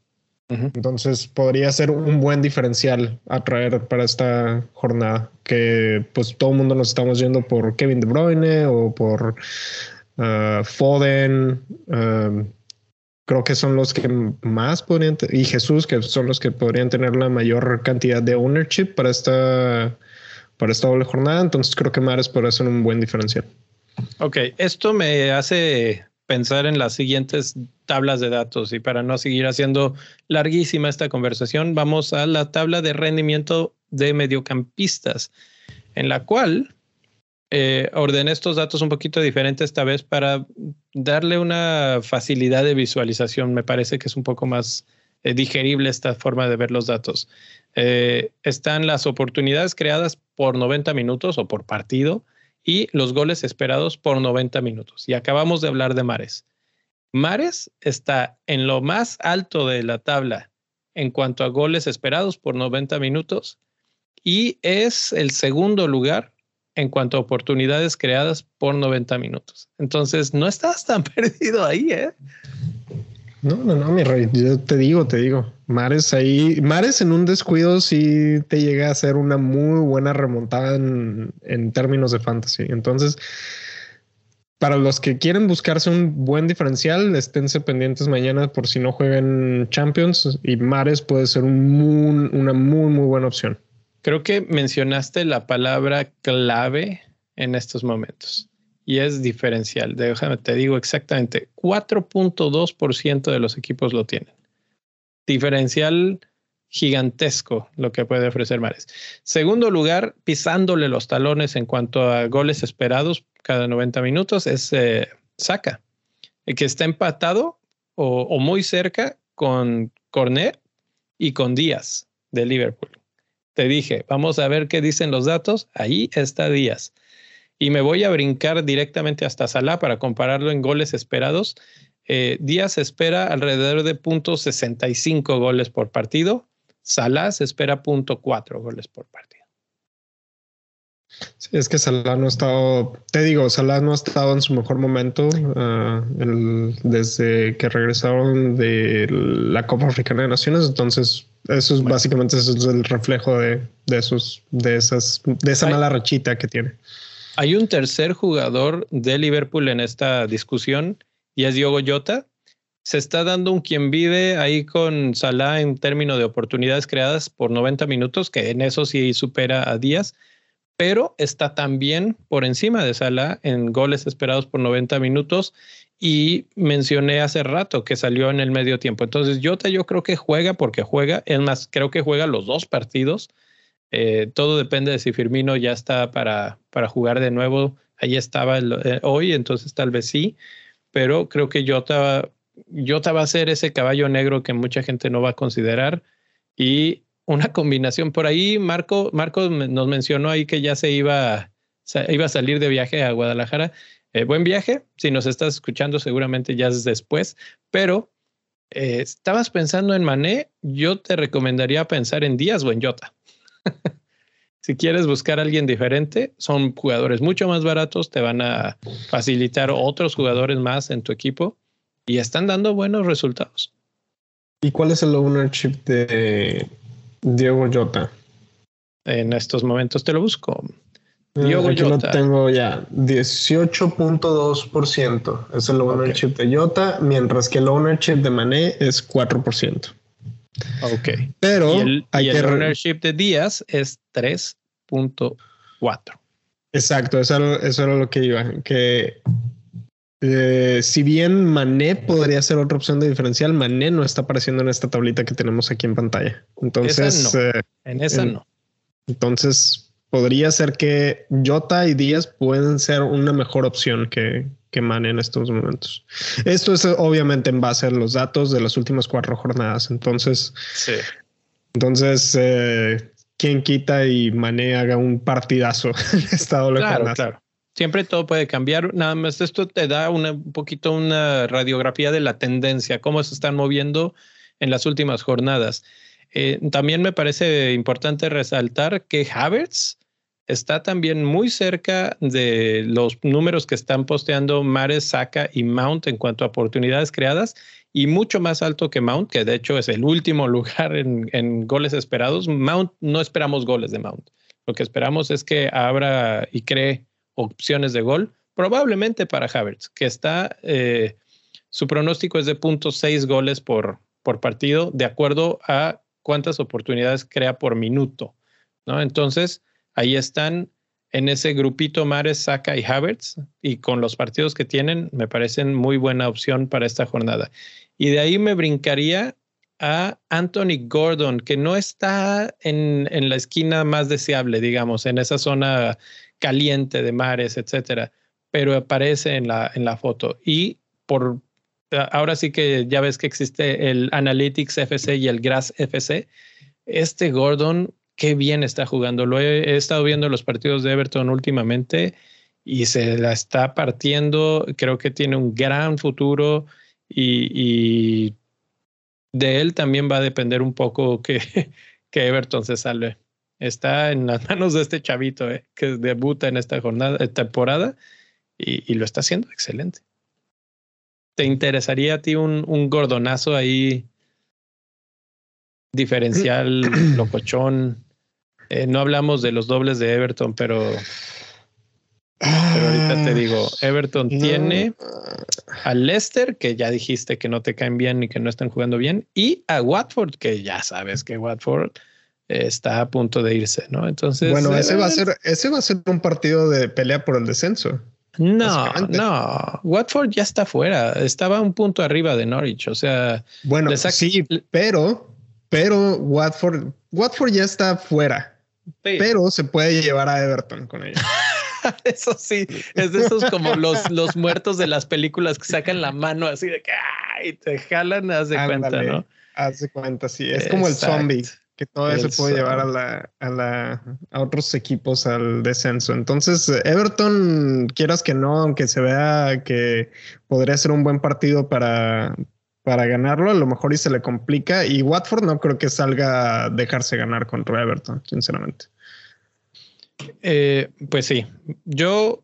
A: Entonces podría ser un buen diferencial a traer para esta jornada, que pues todo el mundo nos estamos yendo por Kevin De Bruyne o por uh, Foden. Um, creo que son los que más podrían, y Jesús, que son los que podrían tener la mayor cantidad de ownership para esta, para esta doble jornada. Entonces creo que Mares podría ser un buen diferencial.
B: Ok, esto me hace pensar en las siguientes tablas de datos y para no seguir haciendo larguísima esta conversación, vamos a la tabla de rendimiento de mediocampistas, en la cual eh, ordené estos datos un poquito diferentes esta vez para darle una facilidad de visualización. Me parece que es un poco más eh, digerible esta forma de ver los datos. Eh, están las oportunidades creadas por 90 minutos o por partido y los goles esperados por 90 minutos. Y acabamos de hablar de Mares. Mares está en lo más alto de la tabla en cuanto a goles esperados por 90 minutos y es el segundo lugar en cuanto a oportunidades creadas por 90 minutos. Entonces, no estás tan perdido ahí, ¿eh?
A: No, no, no, mi rey. Yo te digo, te digo. Mares ahí, Mares en un descuido sí te llega a ser una muy buena remontada en, términos de fantasy. Entonces, para los que quieren buscarse un buen diferencial, esténse pendientes mañana por si no juegan Champions y Mares puede ser un una muy, muy buena opción.
B: Creo que mencionaste la palabra clave en estos momentos y es diferencial. Déjame, te digo exactamente, 4.2% de los equipos lo tienen. Diferencial gigantesco lo que puede ofrecer Mares. Segundo lugar, pisándole los talones en cuanto a goles esperados cada 90 minutos, es eh, Saca, que está empatado o, muy cerca con Cornet y con Díaz de Liverpool. Te dije, vamos a ver qué dicen los datos. Ahí está Díaz. Y me voy a brincar directamente hasta Salah para compararlo en goles esperados. Eh, Díaz espera alrededor de .65 goles por partido Salah se espera punto cuatro goles por partido.
A: Sí, es que Salah no ha estado, te digo, Salah no ha estado en su mejor momento ah, desde que regresaron de la Copa Africana de Naciones. Entonces, eso es básicamente eso es el reflejo de, esos, de esas, de esa mala rachita que tiene.
B: Hay un tercer jugador de Liverpool en esta discusión y es Diogo Jota, se está dando un quien vive ahí con Salah en términos de oportunidades creadas por 90 minutos, que en eso sí supera a Díaz, pero está también por encima de Salah en goles esperados por 90 minutos y mencioné hace rato que salió en el medio tiempo. Entonces, Jota yo creo que juega porque juega, es más, creo que juega los dos partidos. Eh, todo depende de si Firmino ya está para, para jugar de nuevo. Ahí estaba eh, hoy, entonces tal vez sí, pero creo que Jota Jota va a ser ese caballo negro que mucha gente no va a considerar y una combinación por ahí. Marco, Marco nos mencionó ahí que ya se iba, iba a salir de viaje a Guadalajara. Eh, buen viaje. Si nos estás escuchando, seguramente ya es después, pero eh, estabas pensando en Mané. Yo te recomendaría pensar en Díaz o en Jota. si quieres buscar a alguien diferente, son jugadores mucho más baratos, te van a facilitar otros jugadores más en tu equipo y están dando buenos resultados.
A: ¿Y cuál es el ownership de Diego Jota?
B: En estos momentos te lo busco.
A: Diego Aquí lo tengo ya. 18.2% es el ownership de Jota, mientras que el ownership de Mané es 4%.
B: Ok. Pero el, hay el ownership de Díaz es 3.4.
A: Exacto, eso, eso era lo que iba. Que eh, si bien Mané podría ser otra opción de diferencial, Mané no está apareciendo en esta tablita que tenemos aquí en pantalla. Entonces,
B: eh, en esa no.
A: Entonces, podría ser que Jota y Díaz pueden ser una mejor opción que, que Mané en estos momentos. Esto es obviamente en base a los datos de las últimas cuatro jornadas. Entonces,
B: sí.
A: entonces, eh, quien quita y Mané haga un partidazo en estado
B: claro, claro. Siempre todo puede cambiar. Nada más esto te da un poquito una radiografía de la tendencia, cómo se están moviendo en las últimas jornadas. Eh, también me parece importante resaltar que Havertz está también muy cerca de los números que están posteando Mares, Saka y Mount en cuanto a oportunidades creadas y mucho más alto que Mount, que de hecho es el último lugar en, en goles esperados. Mount, no esperamos goles de Mount. Lo que esperamos es que abra y cree opciones de gol, probablemente para Havertz, que está, eh, su pronóstico es de 0.6 goles por, por partido, de acuerdo a cuántas oportunidades crea por minuto, ¿no? Entonces, ahí están en ese grupito Mares, Saka y Havertz, y con los partidos que tienen, me parecen muy buena opción para esta jornada. Y de ahí me brincaría a Anthony Gordon, que no está en, en la esquina más deseable, digamos, en esa zona caliente de mares, etcétera, pero aparece en la, en la foto. Y por ahora sí que ya ves que existe el Analytics FC y el Grass FC. Este Gordon, qué bien está jugando. Lo he, estado viendo los partidos de Everton últimamente y se la está partiendo. Creo que tiene un gran futuro y, y de él también va a depender un poco que, que Everton se salve está en las manos de este chavito eh, que debuta en esta jornada, eh, temporada y, lo está haciendo excelente. ¿Te interesaría a ti un, un gordonazo ahí diferencial, locochón? Eh, no hablamos de los dobles de Everton, pero Pero ahorita te digo, Everton tiene a Leicester, que ya dijiste que no te caen bien ni que no están jugando bien, y a Watford, que ya sabes que Watford está a punto de irse, ¿no? Entonces.
A: Bueno, ese va a ser, ese va a ser un partido de pelea por el descenso.
B: No, no. Watford ya está fuera. Estaba un punto arriba de Norwich. O sea,
A: bueno, sí, pero, pero Watford, Watford ya está fuera. Pero se puede llevar a Everton con ella.
B: Eso sí, es de esos como los, los muertos de las películas que sacan la mano así de que y te jalan, haz de cuenta, ¿no?
A: Haz de cuenta, sí. Es como el zombie que todo eso puede llevar a la, a la a otros equipos al descenso. Entonces, Everton, quieras que no, aunque se vea que podría ser un buen partido para, para ganarlo, a lo mejor y se le complica. Y Watford no creo que salga a dejarse ganar contra Everton, sinceramente.
B: Eh, pues sí, yo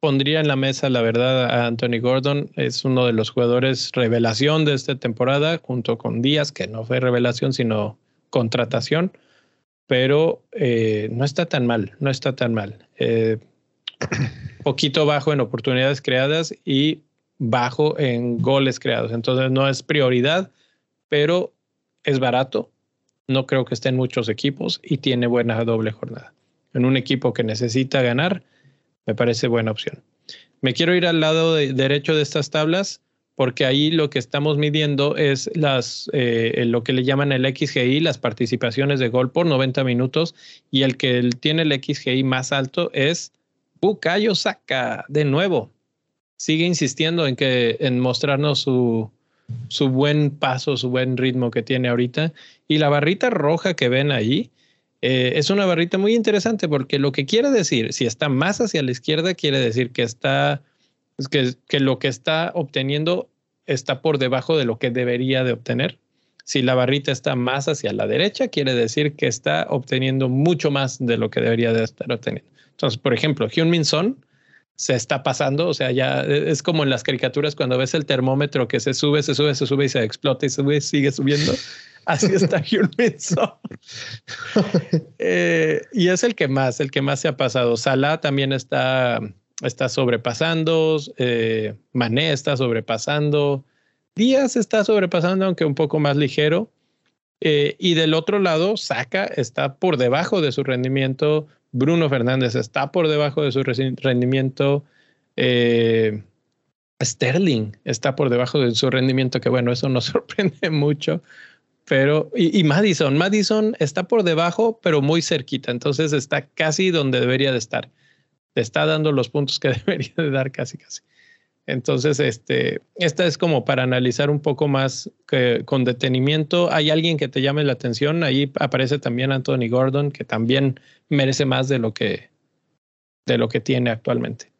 B: pondría en la mesa, la verdad, a Anthony Gordon. Es uno de los jugadores revelación de esta temporada, junto con Díaz, que no fue revelación, sino contratación, pero eh, no está tan mal, no está tan mal. Eh, poquito bajo en oportunidades creadas y bajo en goles creados. Entonces no es prioridad, pero es barato. No creo que esté en muchos equipos y tiene buena doble jornada. En un equipo que necesita ganar, me parece buena opción. Me quiero ir al lado derecho de estas tablas porque ahí lo que estamos midiendo es las, eh, lo que le llaman el XGI, las participaciones de gol por 90 minutos, y el que tiene el XGI más alto es Bukayo Saka, de nuevo. Sigue insistiendo en que en mostrarnos su, su buen paso, su buen ritmo que tiene ahorita. Y la barrita roja que ven ahí eh, es una barrita muy interesante porque lo que quiere decir, si está más hacia la izquierda, quiere decir que está que, que lo que está obteniendo está por debajo de lo que debería de obtener. Si la barrita está más hacia la derecha, quiere decir que está obteniendo mucho más de lo que debería de estar obteniendo. Entonces, por ejemplo, Hyun-Min Son se está pasando, o sea, ya es como en las caricaturas cuando ves el termómetro que se sube, se sube, se sube y se explota y sube, sigue subiendo. Así está Hyun-Min Son. Eh, y es el que más, el que más se ha pasado. Salah también está está sobrepasando, eh, Mané está sobrepasando, Díaz está sobrepasando, aunque un poco más ligero. Eh, y del otro lado, Saca está por debajo de su rendimiento, Bruno Fernández está por debajo de su rendimiento, eh, Sterling está por debajo de su rendimiento, que bueno, eso nos sorprende mucho. Pero, y, y, Madison, Madison está por debajo, pero muy cerquita, entonces está casi donde debería de estar te está dando los puntos que debería de dar casi casi. Entonces, este, esta es como para analizar un poco más que, con detenimiento. ¿Hay alguien que te llame la atención? Ahí aparece también Anthony Gordon, que también merece más de lo que, de lo que tiene actualmente.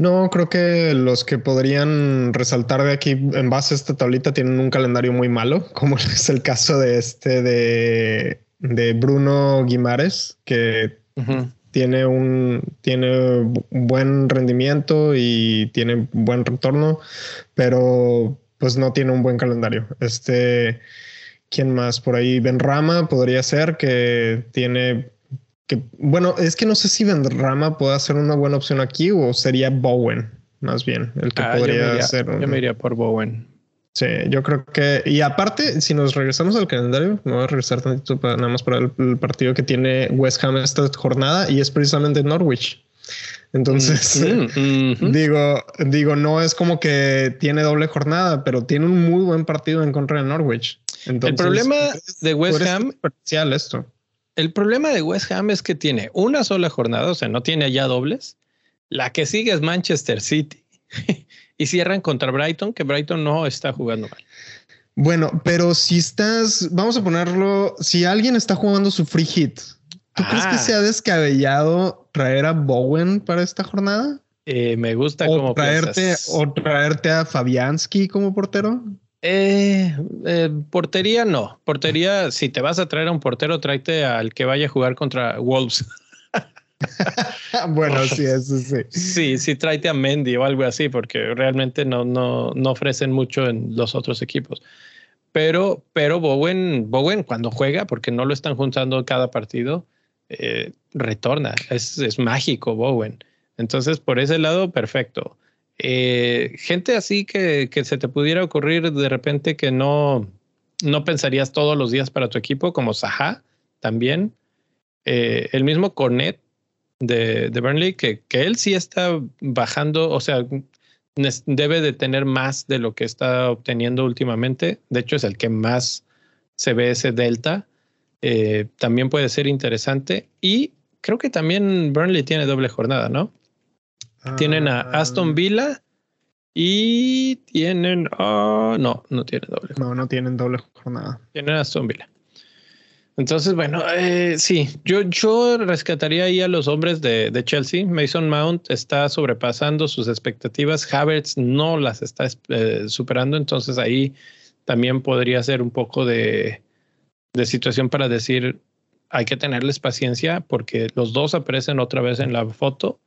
A: No, creo que los que podrían resaltar de aquí en base a esta tablita tienen un calendario muy malo, como es el caso de este de, de Bruno Guimares, que tiene un, tiene buen rendimiento y tiene buen retorno, pero pues no tiene un buen calendario. Este, ¿quién más por ahí? Ben Rama podría ser que tiene que, bueno, es que no sé si Ben Rama puede ser una buena opción aquí o sería Bowen, más bien, el que ah, podría ser.
B: Yo me iría por Bowen.
A: Sí, yo creo que, y aparte, si nos regresamos al calendario, me voy a regresar tantito para, nada más para el, partido que tiene West Ham esta jornada y es precisamente Norwich. Entonces, digo, digo, no es como que tiene doble jornada, pero tiene un muy buen partido en contra de Norwich.
B: el problema de West Ham,
A: esto.
B: El problema de West Ham es que tiene una sola jornada, o sea, no tiene ya dobles. La que sigue es Manchester City y cierran contra Brighton, que Brighton no está jugando mal.
A: Bueno, pero si estás, vamos a ponerlo, si alguien está jugando su free hit, ¿tú crees que ah. se ha descabellado traer a Bowen para esta jornada?
B: Eh, me gusta como
A: traerte o traerte a Fabianski como portero.
B: Eh, eh, portería no. Portería, si te vas a traer a un portero, tráete al que vaya a jugar contra Wolves.
A: bueno, sí, eso sí.
B: Sí, sí, tráete a Mendy o algo así, porque realmente no, no, no ofrecen mucho en los otros equipos. Pero, pero Bowen, Bowen cuando juega, porque no lo están juntando cada partido, eh, retorna. Es, es, mágico Bowen. Entonces, por ese lado, perfecto. Eh, gente así que, que, se te pudiera ocurrir de repente que no, no pensarías todos los días para tu equipo, como Saha también. Eh, el mismo Cornet de, de Burnley, que, que, él sí está bajando, o sea, debe de tener más de lo que está obteniendo últimamente. De hecho, es el que más se ve ese delta. Eh, también puede ser interesante. Y creo que también Burnley tiene doble jornada, ¿no? tienen a ah. Aston Villa y tienen. Oh, no, no tienen doble.
A: No, no tienen doble jornada.
B: Tienen a Aston Villa. Entonces, bueno, eh, sí, yo, yo rescataría ahí a los hombres de, Chelsea. Mason Mount está sobrepasando sus expectativas. Havertz no las está eh, superando. Entonces ahí también podría ser un poco de, de situación para decir hay que tenerles paciencia porque los dos aparecen otra vez en la foto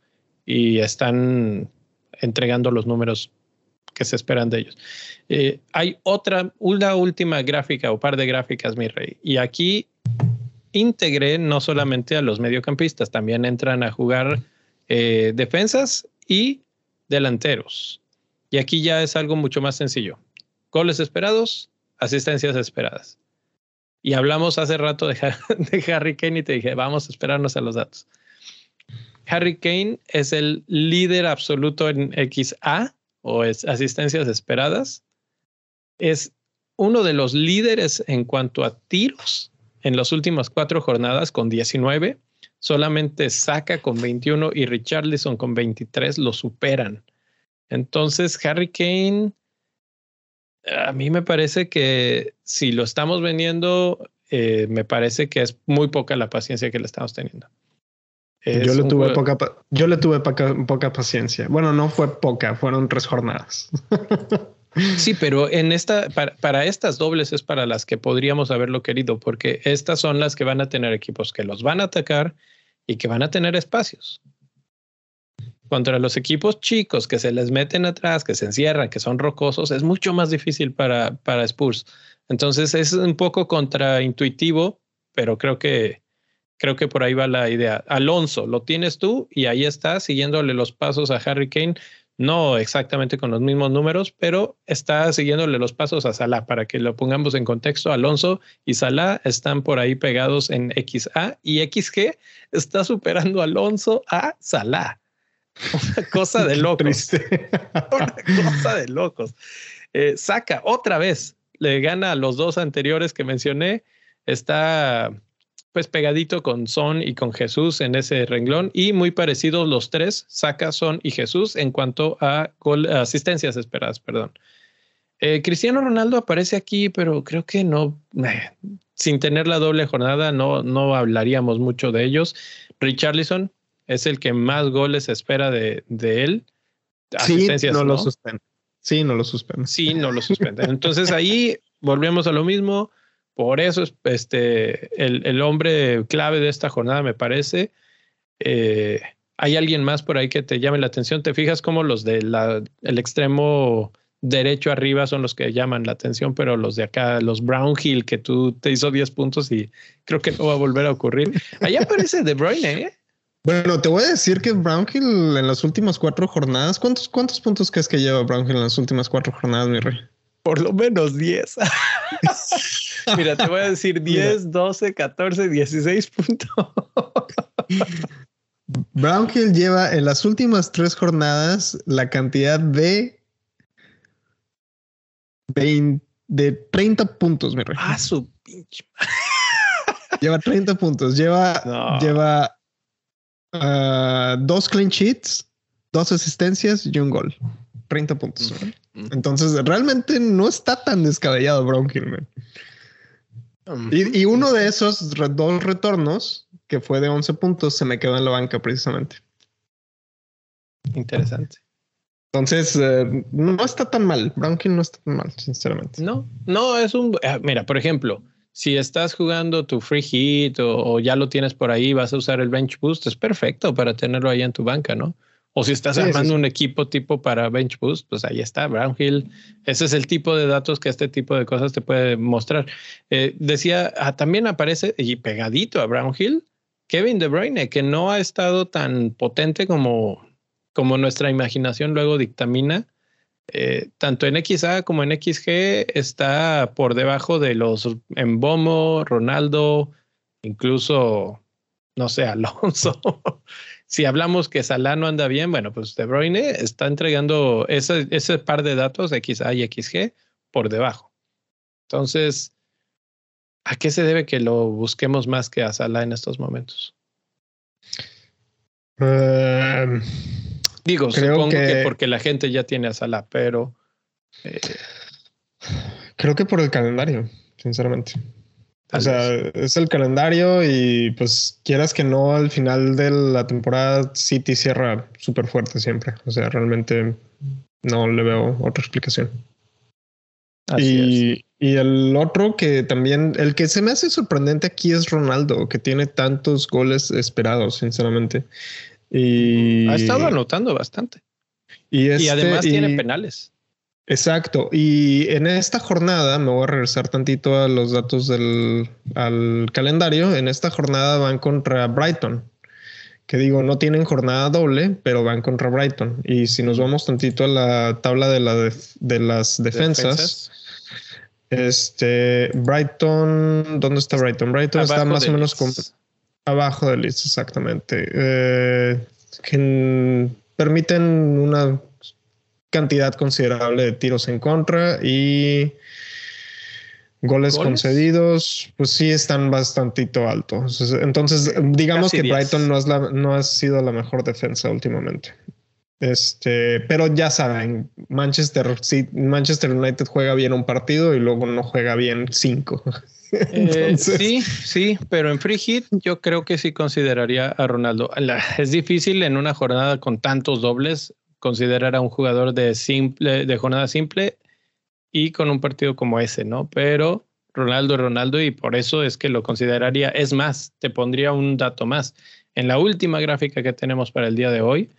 B: y están entregando los números que se esperan de ellos. Eh, hay otra, una última gráfica o par de gráficas, mi rey, y aquí integré no solamente a los mediocampistas, también entran a jugar eh, defensas y delanteros. Y aquí ya es algo mucho más sencillo. Goles esperados, asistencias esperadas. Y hablamos hace rato de, de Harry Kane y te dije, vamos a esperarnos a los datos. Harry Kane es el líder absoluto en XA o es asistencias esperadas. Es uno de los líderes en cuanto a tiros en las últimas cuatro jornadas con 19. Solamente Saka con 21 y Richarlison con 23 lo superan. Entonces, Harry Kane, a mí me parece que si lo estamos vendiendo, eh, me parece que es muy poca la paciencia que le estamos teniendo.
A: yo le, tuve poca, yo le tuve poca paciencia. Bueno, no fue poca, fueron tres jornadas.
B: Sí, pero en esta, para, estas dobles es para las que podríamos haberlo querido, porque estas son las que van a tener equipos que los van a atacar y que van a tener espacios. Contra los equipos chicos que se les meten atrás, que se encierran, que son rocosos, es mucho más difícil para, para Spurs. Entonces es un poco contraintuitivo, pero creo que, creo que por ahí va la idea. Alonso, lo tienes tú y ahí está, siguiéndole los pasos a Harry Kane no exactamente con los mismos números, pero está siguiéndole los pasos a Salah para que lo pongamos en contexto. Alonso y Salah están por ahí pegados en XA y XG está superando a Alonso a Salah. Una cosa de locos. Una cosa de locos. Eh, saca otra vez, le gana a los dos anteriores que mencioné. Está pues pegadito con Son y con Jesús en ese renglón y muy parecidos los tres, Saca, Son y Jesús en cuanto a asistencias esperadas, perdón. Eh, Cristiano Ronaldo aparece aquí, pero creo que no, eh, sin tener la doble jornada, no, no hablaríamos mucho de ellos. Richarlison es el que más goles espera de, de él.
A: Asistencias, sí, no, lo suspende. Sí, no lo suspende.
B: Sí, no lo suspende. Entonces ahí volvemos a lo mismo por eso es este, el, el, hombre clave de esta jornada, me parece. Eh, ¿Hay alguien más por ahí que te llame la atención? ¿Te fijas cómo los del el extremo derecho arriba son los que llaman la atención, pero los de acá, los Brownhill, que tú te hizo 10 puntos y creo que no va a volver a ocurrir. Ahí aparece De Bruyne, ¿eh?
A: Bueno, te voy a decir que Brownhill en las últimas cuatro jornadas, ¿cuántos, cuántos puntos crees que lleva Brownhill en las últimas cuatro jornadas, mi rey?
B: Por lo menos 10. Mira, te voy a decir 10, 12, 14, 16 puntos.
A: Brownhill lleva en las últimas tres jornadas la cantidad de de 30 puntos, mi rey.
B: Ah, su pinche.
A: lleva 30 puntos. Lleva, lleva uh, dos clean sheets, dos asistencias y un gol. 30 puntos. Entonces, realmente no está tan descabellado Brownhill, y, uno de esos dos retornos, que fue de 11 puntos, se me quedó en la banca precisamente.
B: Interesante.
A: Entonces, eh, no está tan mal. Brownhill no está tan mal, sinceramente.
B: No, no, es un... Ah, mira, por ejemplo, si estás jugando tu free hit o, ya lo tienes por ahí, vas a usar el bench boost, es perfecto para tenerlo ahí en tu banca, ¿no? O si estás armando un equipo tipo para Bench Boost, pues ahí está, Brownhill. Ese es el tipo de datos que este tipo de cosas te puede mostrar. Eh, decía, ah, también aparece y pegadito a Brownhill Kevin De Bruyne, que no ha estado tan potente como, como nuestra imaginación luego dictamina. Eh, tanto en XA como en XG está por debajo de los Embomo, Ronaldo, incluso, no sé, Alonso. Si hablamos que Salah no anda bien, bueno, pues De Bruyne está entregando ese, ese par de datos XA y XG por debajo. Entonces, ¿a qué se debe que lo busquemos más que a Salah en estos momentos? Em, Digo, supongo que... porque la gente ya tiene a Salah, pero. Eh,
A: creo que por el calendario, sinceramente. O sea, es el calendario y pues quieras que no, al final de la temporada City cierra súper fuerte siempre. O sea, realmente no le veo otra explicación. y, y, el otro que también, el que se me hace sorprendente aquí es Ronaldo, que tiene tantos goles esperados, sinceramente. Y
B: ha estado anotando bastante. Y, este, además tiene penales.
A: Exacto. Y en esta jornada, me voy a regresar tantito a los datos del al calendario. En esta jornada van contra Brighton. Que digo, no tienen jornada doble, pero van contra Brighton. Y si nos vamos tantito a la tabla de, la de, las defensas, este Brighton, ¿dónde está Brighton? Brighton está más o menos con Abajo de Leeds, exactamente. Eh, que permiten una cantidad considerable de tiros en contra y goles, concedidos, pues sí están bastantito altos. Entonces, digamos que Brighton no, es la, no ha sido la mejor defensa últimamente. Este, pero ya saben, Manchester, sí, Manchester United juega bien un partido y luego no juega bien cinco.
B: Eh, sí, sí, pero en free hit yo creo que sí consideraría a Ronaldo. es difícil en una jornada con tantos dobles considerar a un jugador de simple, de jornada simple y con un partido como ese, ¿no? Pero Ronaldo, Ronaldo, y por eso es que lo consideraría. Es más, te pondría un dato más. En la última gráfica que tenemos para el día de hoy,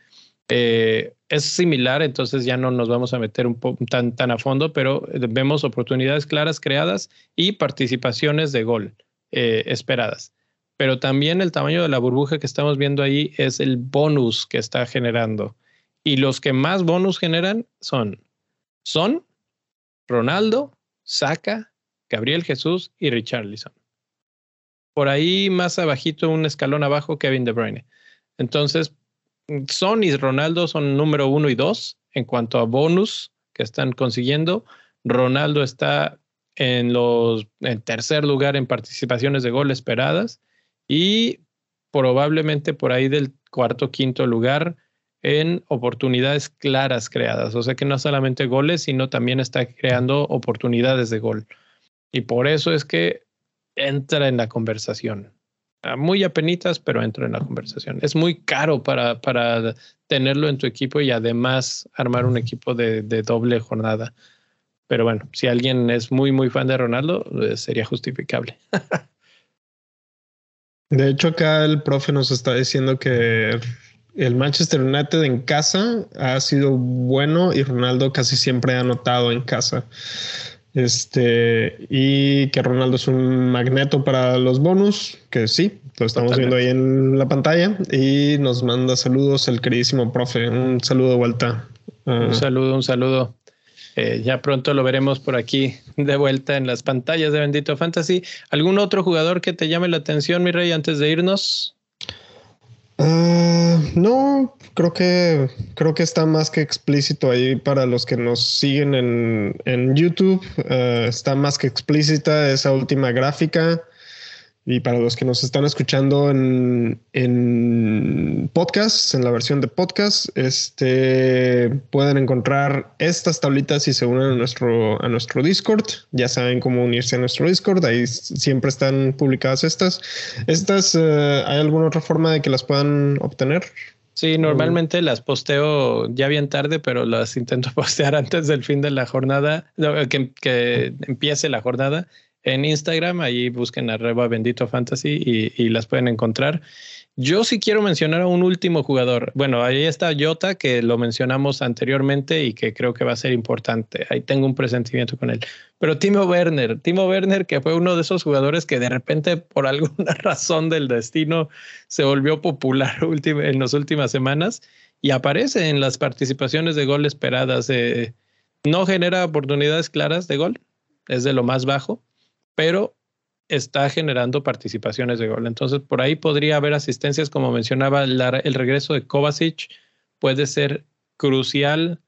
B: eh, es similar, entonces ya no nos vamos a meter un tan, tan a fondo, pero vemos oportunidades claras creadas y participaciones de gol eh, esperadas. Pero también el tamaño de la burbuja que estamos viendo ahí es el bonus que está generando. Y los que más bonus generan son Son, Ronaldo, Saka, Gabriel Jesús y Richarlison. Por ahí más abajito, un escalón abajo, Kevin De Bruyne. Entonces, son y Ronaldo son número uno y dos en cuanto a bonus que están consiguiendo. Ronaldo está en los en tercer lugar en participaciones de gol esperadas y probablemente por ahí del cuarto quinto lugar en oportunidades claras creadas. O sea que no solamente goles, sino también está creando oportunidades de gol. Y por eso es que entra en la conversación muy apenitas, pero entro en la conversación. Es muy caro para, para tenerlo en tu equipo y además armar un equipo de, doble jornada. Pero bueno, si alguien es muy, muy fan de Ronaldo, eh, sería justificable.
A: de hecho, acá el profe nos está diciendo que el Manchester United en casa ha sido bueno y Ronaldo casi siempre ha anotado en casa. Este, y que Ronaldo es un magneto para los bonus, que sí, lo estamos viendo ahí en la pantalla. Y nos manda saludos el queridísimo profe. Un saludo de vuelta.
B: un ah. saludo, un saludo. Eh, ya pronto lo veremos por aquí de vuelta en las pantallas de Bendito Fantasy. ¿Algún otro jugador que te llame la atención, mi rey, antes de irnos?
A: Ah, no, creo que creo que está más que explícito ahí para los que nos siguen en, en YouTube. Ah, está más que explícita esa última gráfica. Y para los que nos están escuchando en, en podcast, en la versión de podcast, este, pueden encontrar estas tablitas y se unen a nuestro, a nuestro Discord. Ya saben cómo unirse a nuestro Discord. Ahí siempre están publicadas estas. Estas, eh, ¿hay alguna otra forma de que las puedan obtener?
B: Sí, normalmente las posteo ya bien tarde, pero las intento postear antes del fin de la jornada, que, que empiece la jornada en Instagram, ahí busquen arroba bendito fantasy y, las pueden encontrar. Yo sí quiero mencionar a un último jugador. Bueno, ahí está Jota, que lo mencionamos anteriormente y que creo que va a ser importante. Ahí tengo un presentimiento con él. Pero Timo Werner, Timo Werner, que fue uno de esos jugadores que de repente, por alguna razón del destino, se volvió popular en las últimas semanas y aparece en las participaciones de gol esperadas. Eh, no genera oportunidades claras de gol, es de lo más bajo, pero está generando participaciones de gol. Entonces, por ahí podría haber asistencias, como mencionaba, el regreso de Kovacic puede ser crucial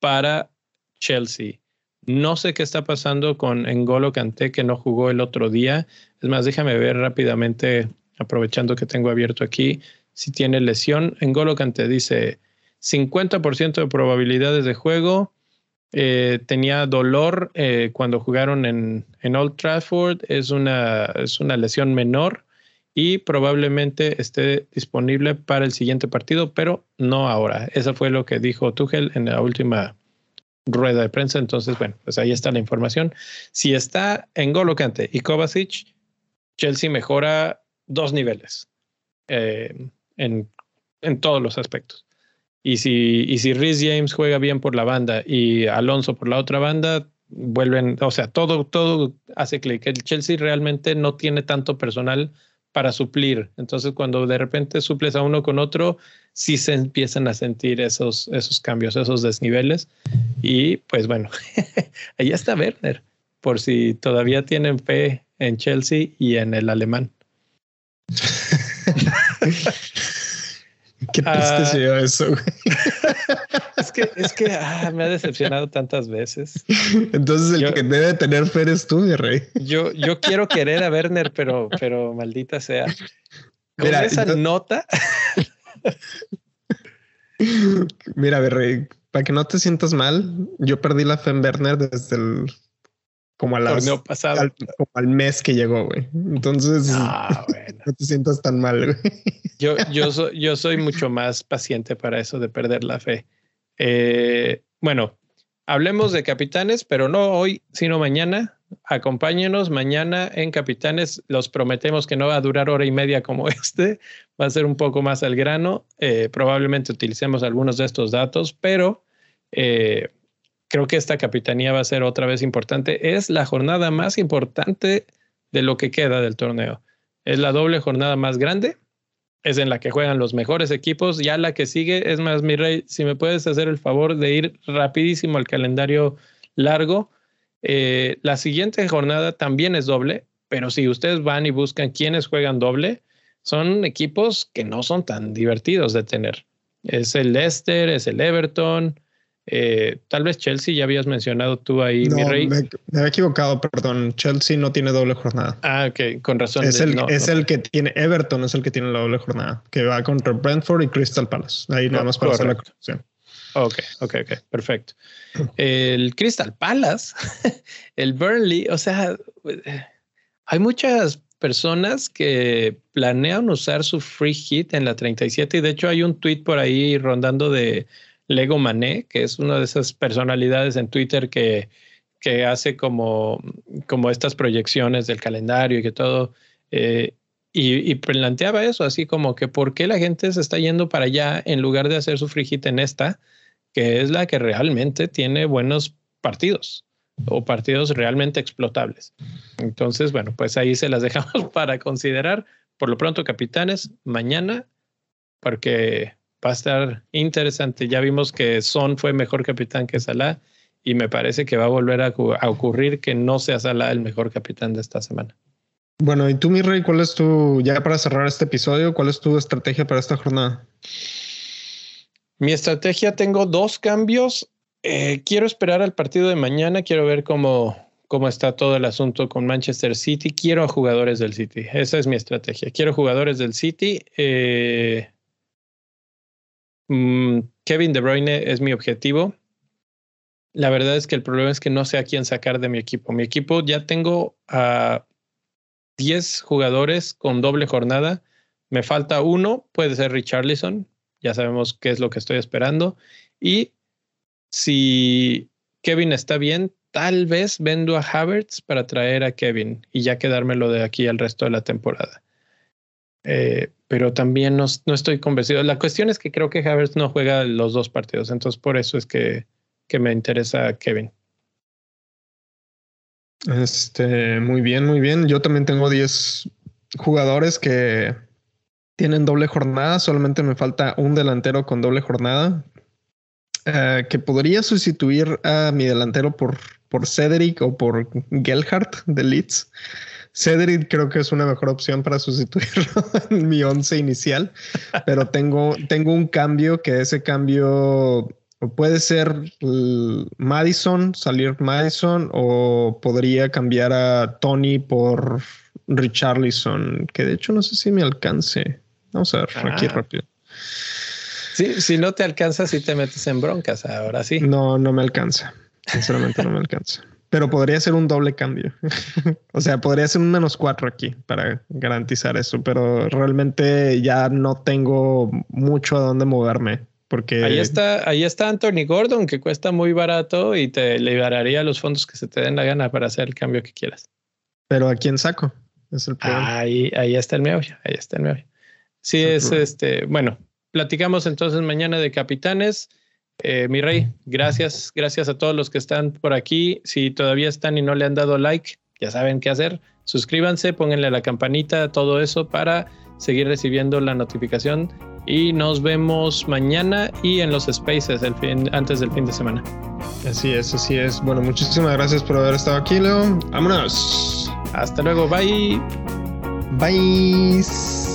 B: para Chelsea. No sé qué está pasando con Engolo Kanté, que no jugó el otro día. Es más, déjame ver rápidamente, aprovechando que tengo abierto aquí, si tiene lesión. Engolo Kanté dice 50% de probabilidades de juego, eh, tenía dolor eh, cuando jugaron en, en, Old Trafford, es una, es una lesión menor y probablemente esté disponible para el siguiente partido, pero no ahora. Eso fue lo que dijo Tuchel en la última rueda de prensa. Entonces, bueno, pues ahí está la información. Si está en Golocante y Kovacic, Chelsea mejora dos niveles eh, en, en todos los aspectos. Y si, y si Rhys James juega bien por la banda y Alonso por la otra banda, vuelven, o sea, todo, todo hace clic. El Chelsea realmente no tiene tanto personal para suplir. Entonces, cuando de repente suples a uno con otro, sí se empiezan a sentir esos, esos cambios, esos desniveles. Y pues bueno, ahí está Werner, por si todavía tienen fe en Chelsea y en el alemán.
A: Qué triste uh, eso, güey.
B: Es que, es que ah, me ha decepcionado tantas veces.
A: Entonces el que debe tener fe eres tú, mi rey.
B: Yo, yo quiero querer a Werner, pero, pero maldita sea. Con Mira, esa nota.
A: Mira, mi rey, para que no te sientas mal, yo perdí la fe en Werner desde el como, al, como al mes que llegó, güey. Entonces, ah, no te sientas tan mal, güey.
B: Yo, yo, soy, yo soy mucho más paciente para eso de perder la fe. Eh, bueno, hablemos de capitanes, pero no hoy, sino mañana. Acompáñenos mañana en Capitanes. Los prometemos que no va a durar hora y media como este. Va a ser un poco más al grano. Eh, probablemente utilicemos algunos de estos datos, pero eh, creo que esta capitanía va a ser otra vez importante. Es la jornada más importante de lo que queda del torneo. Es la doble jornada más grande. Es en la que juegan los mejores equipos. Ya la que sigue, es más, mi rey, si me puedes hacer el favor de ir rapidísimo al calendario largo. Eh, la siguiente jornada también es doble, pero si ustedes van y buscan quiénes juegan doble, son equipos que no son tan divertidos de tener. Es el Leicester, es el Everton, eh, tal vez Chelsea, ya habías mencionado tú ahí, mi rey.
A: Me, he equivocado, perdón. Chelsea no tiene doble jornada.
B: Ah, ok, con razón.
A: Es, el, es el que tiene, Everton es el que tiene la doble jornada, que va contra Brentford y Crystal Palace. Ahí nada más para hacer la corrección.
B: Ok, ok, ok, perfecto. El Crystal Palace, el Burnley, o sea, hay muchas personas que planean usar su free hit en la 37 y de hecho hay un tweet por ahí rondando de Lego Mané, que es una de esas personalidades en Twitter que, que hace como, como estas proyecciones del calendario y que todo. Eh, y, planteaba eso, así como que por qué la gente se está yendo para allá en lugar de hacer su frigita en esta, que es la que realmente tiene buenos partidos o partidos realmente explotables. Entonces, bueno, pues ahí se las dejamos para considerar. Por lo pronto, capitanes, mañana, porque va a estar interesante. Ya vimos que Son fue mejor capitán que Salah y me parece que va a volver a, ocurrir que no sea Salah el mejor capitán de esta semana.
A: Bueno, y tú, mi rey, ¿cuál es tu, ya para cerrar este episodio, cuál es tu estrategia para esta jornada?
B: Mi estrategia, tengo dos cambios. Eh, quiero esperar al partido de mañana, quiero ver cómo, cómo está todo el asunto con Manchester City. Quiero a jugadores del City. Esa es mi estrategia. Quiero jugadores del City. Eh, Mm, Kevin De Bruyne es mi objetivo. La verdad es que el problema es que no sé a quién sacar de mi equipo. Mi equipo ya tengo a 10 jugadores con doble jornada. Me falta uno, puede ser Richarlison. Ya sabemos qué es lo que estoy esperando. Y si Kevin está bien, tal vez vendo a Havertz para traer a Kevin y ya quedármelo de aquí al resto de la temporada. Eh, pero también no, no, estoy convencido. La cuestión es que creo que Havertz no juega los dos partidos, entonces por eso es que, que me interesa Kevin.
A: Este, muy bien, muy bien. Yo también tengo 10 jugadores que tienen doble jornada. Solamente me falta un delantero con doble jornada. Eh, que podría sustituir a mi delantero por, por Cedric o por Gelhardt de Leeds. Cedric creo que es una mejor opción para sustituirlo en mi once inicial, pero tengo, tengo un cambio que ese cambio puede ser Madison, salir Madison, o podría cambiar a Tony por Richarlison, que de hecho no sé si me alcance. Vamos a ver aquí ah. rápido.
B: Sí, si no te alcanza, si te metes en broncas, ahora sí.
A: No, no me alcanza. Sinceramente no me alcanza. Pero podría ser un doble cambio. o sea, podría ser un menos cuatro aquí para garantizar eso, pero realmente ya no tengo mucho a dónde moverme. Porque
B: ahí está, ahí está Anthony Gordon, que cuesta muy barato y te liberaría los fondos que se te den la gana para hacer el cambio que quieras.
A: Pero ¿a quién saco? Es el
B: problema. Ahí, ahí está el meollo, ahí está el meollo. Sí, es, este, bueno, platicamos entonces mañana de capitanes. Eh, mi rey, gracias, gracias a todos los que están por aquí. Si todavía están y no le han dado like, ya saben qué hacer. Suscríbanse, pónganle a la campanita, todo eso para seguir recibiendo la notificación. Y nos vemos mañana y en los spaces el fin, antes del fin de semana.
A: Así es, así es. Bueno, muchísimas gracias por haber estado aquí, Leo. Vámonos.
B: Hasta luego, bye.
A: Bye.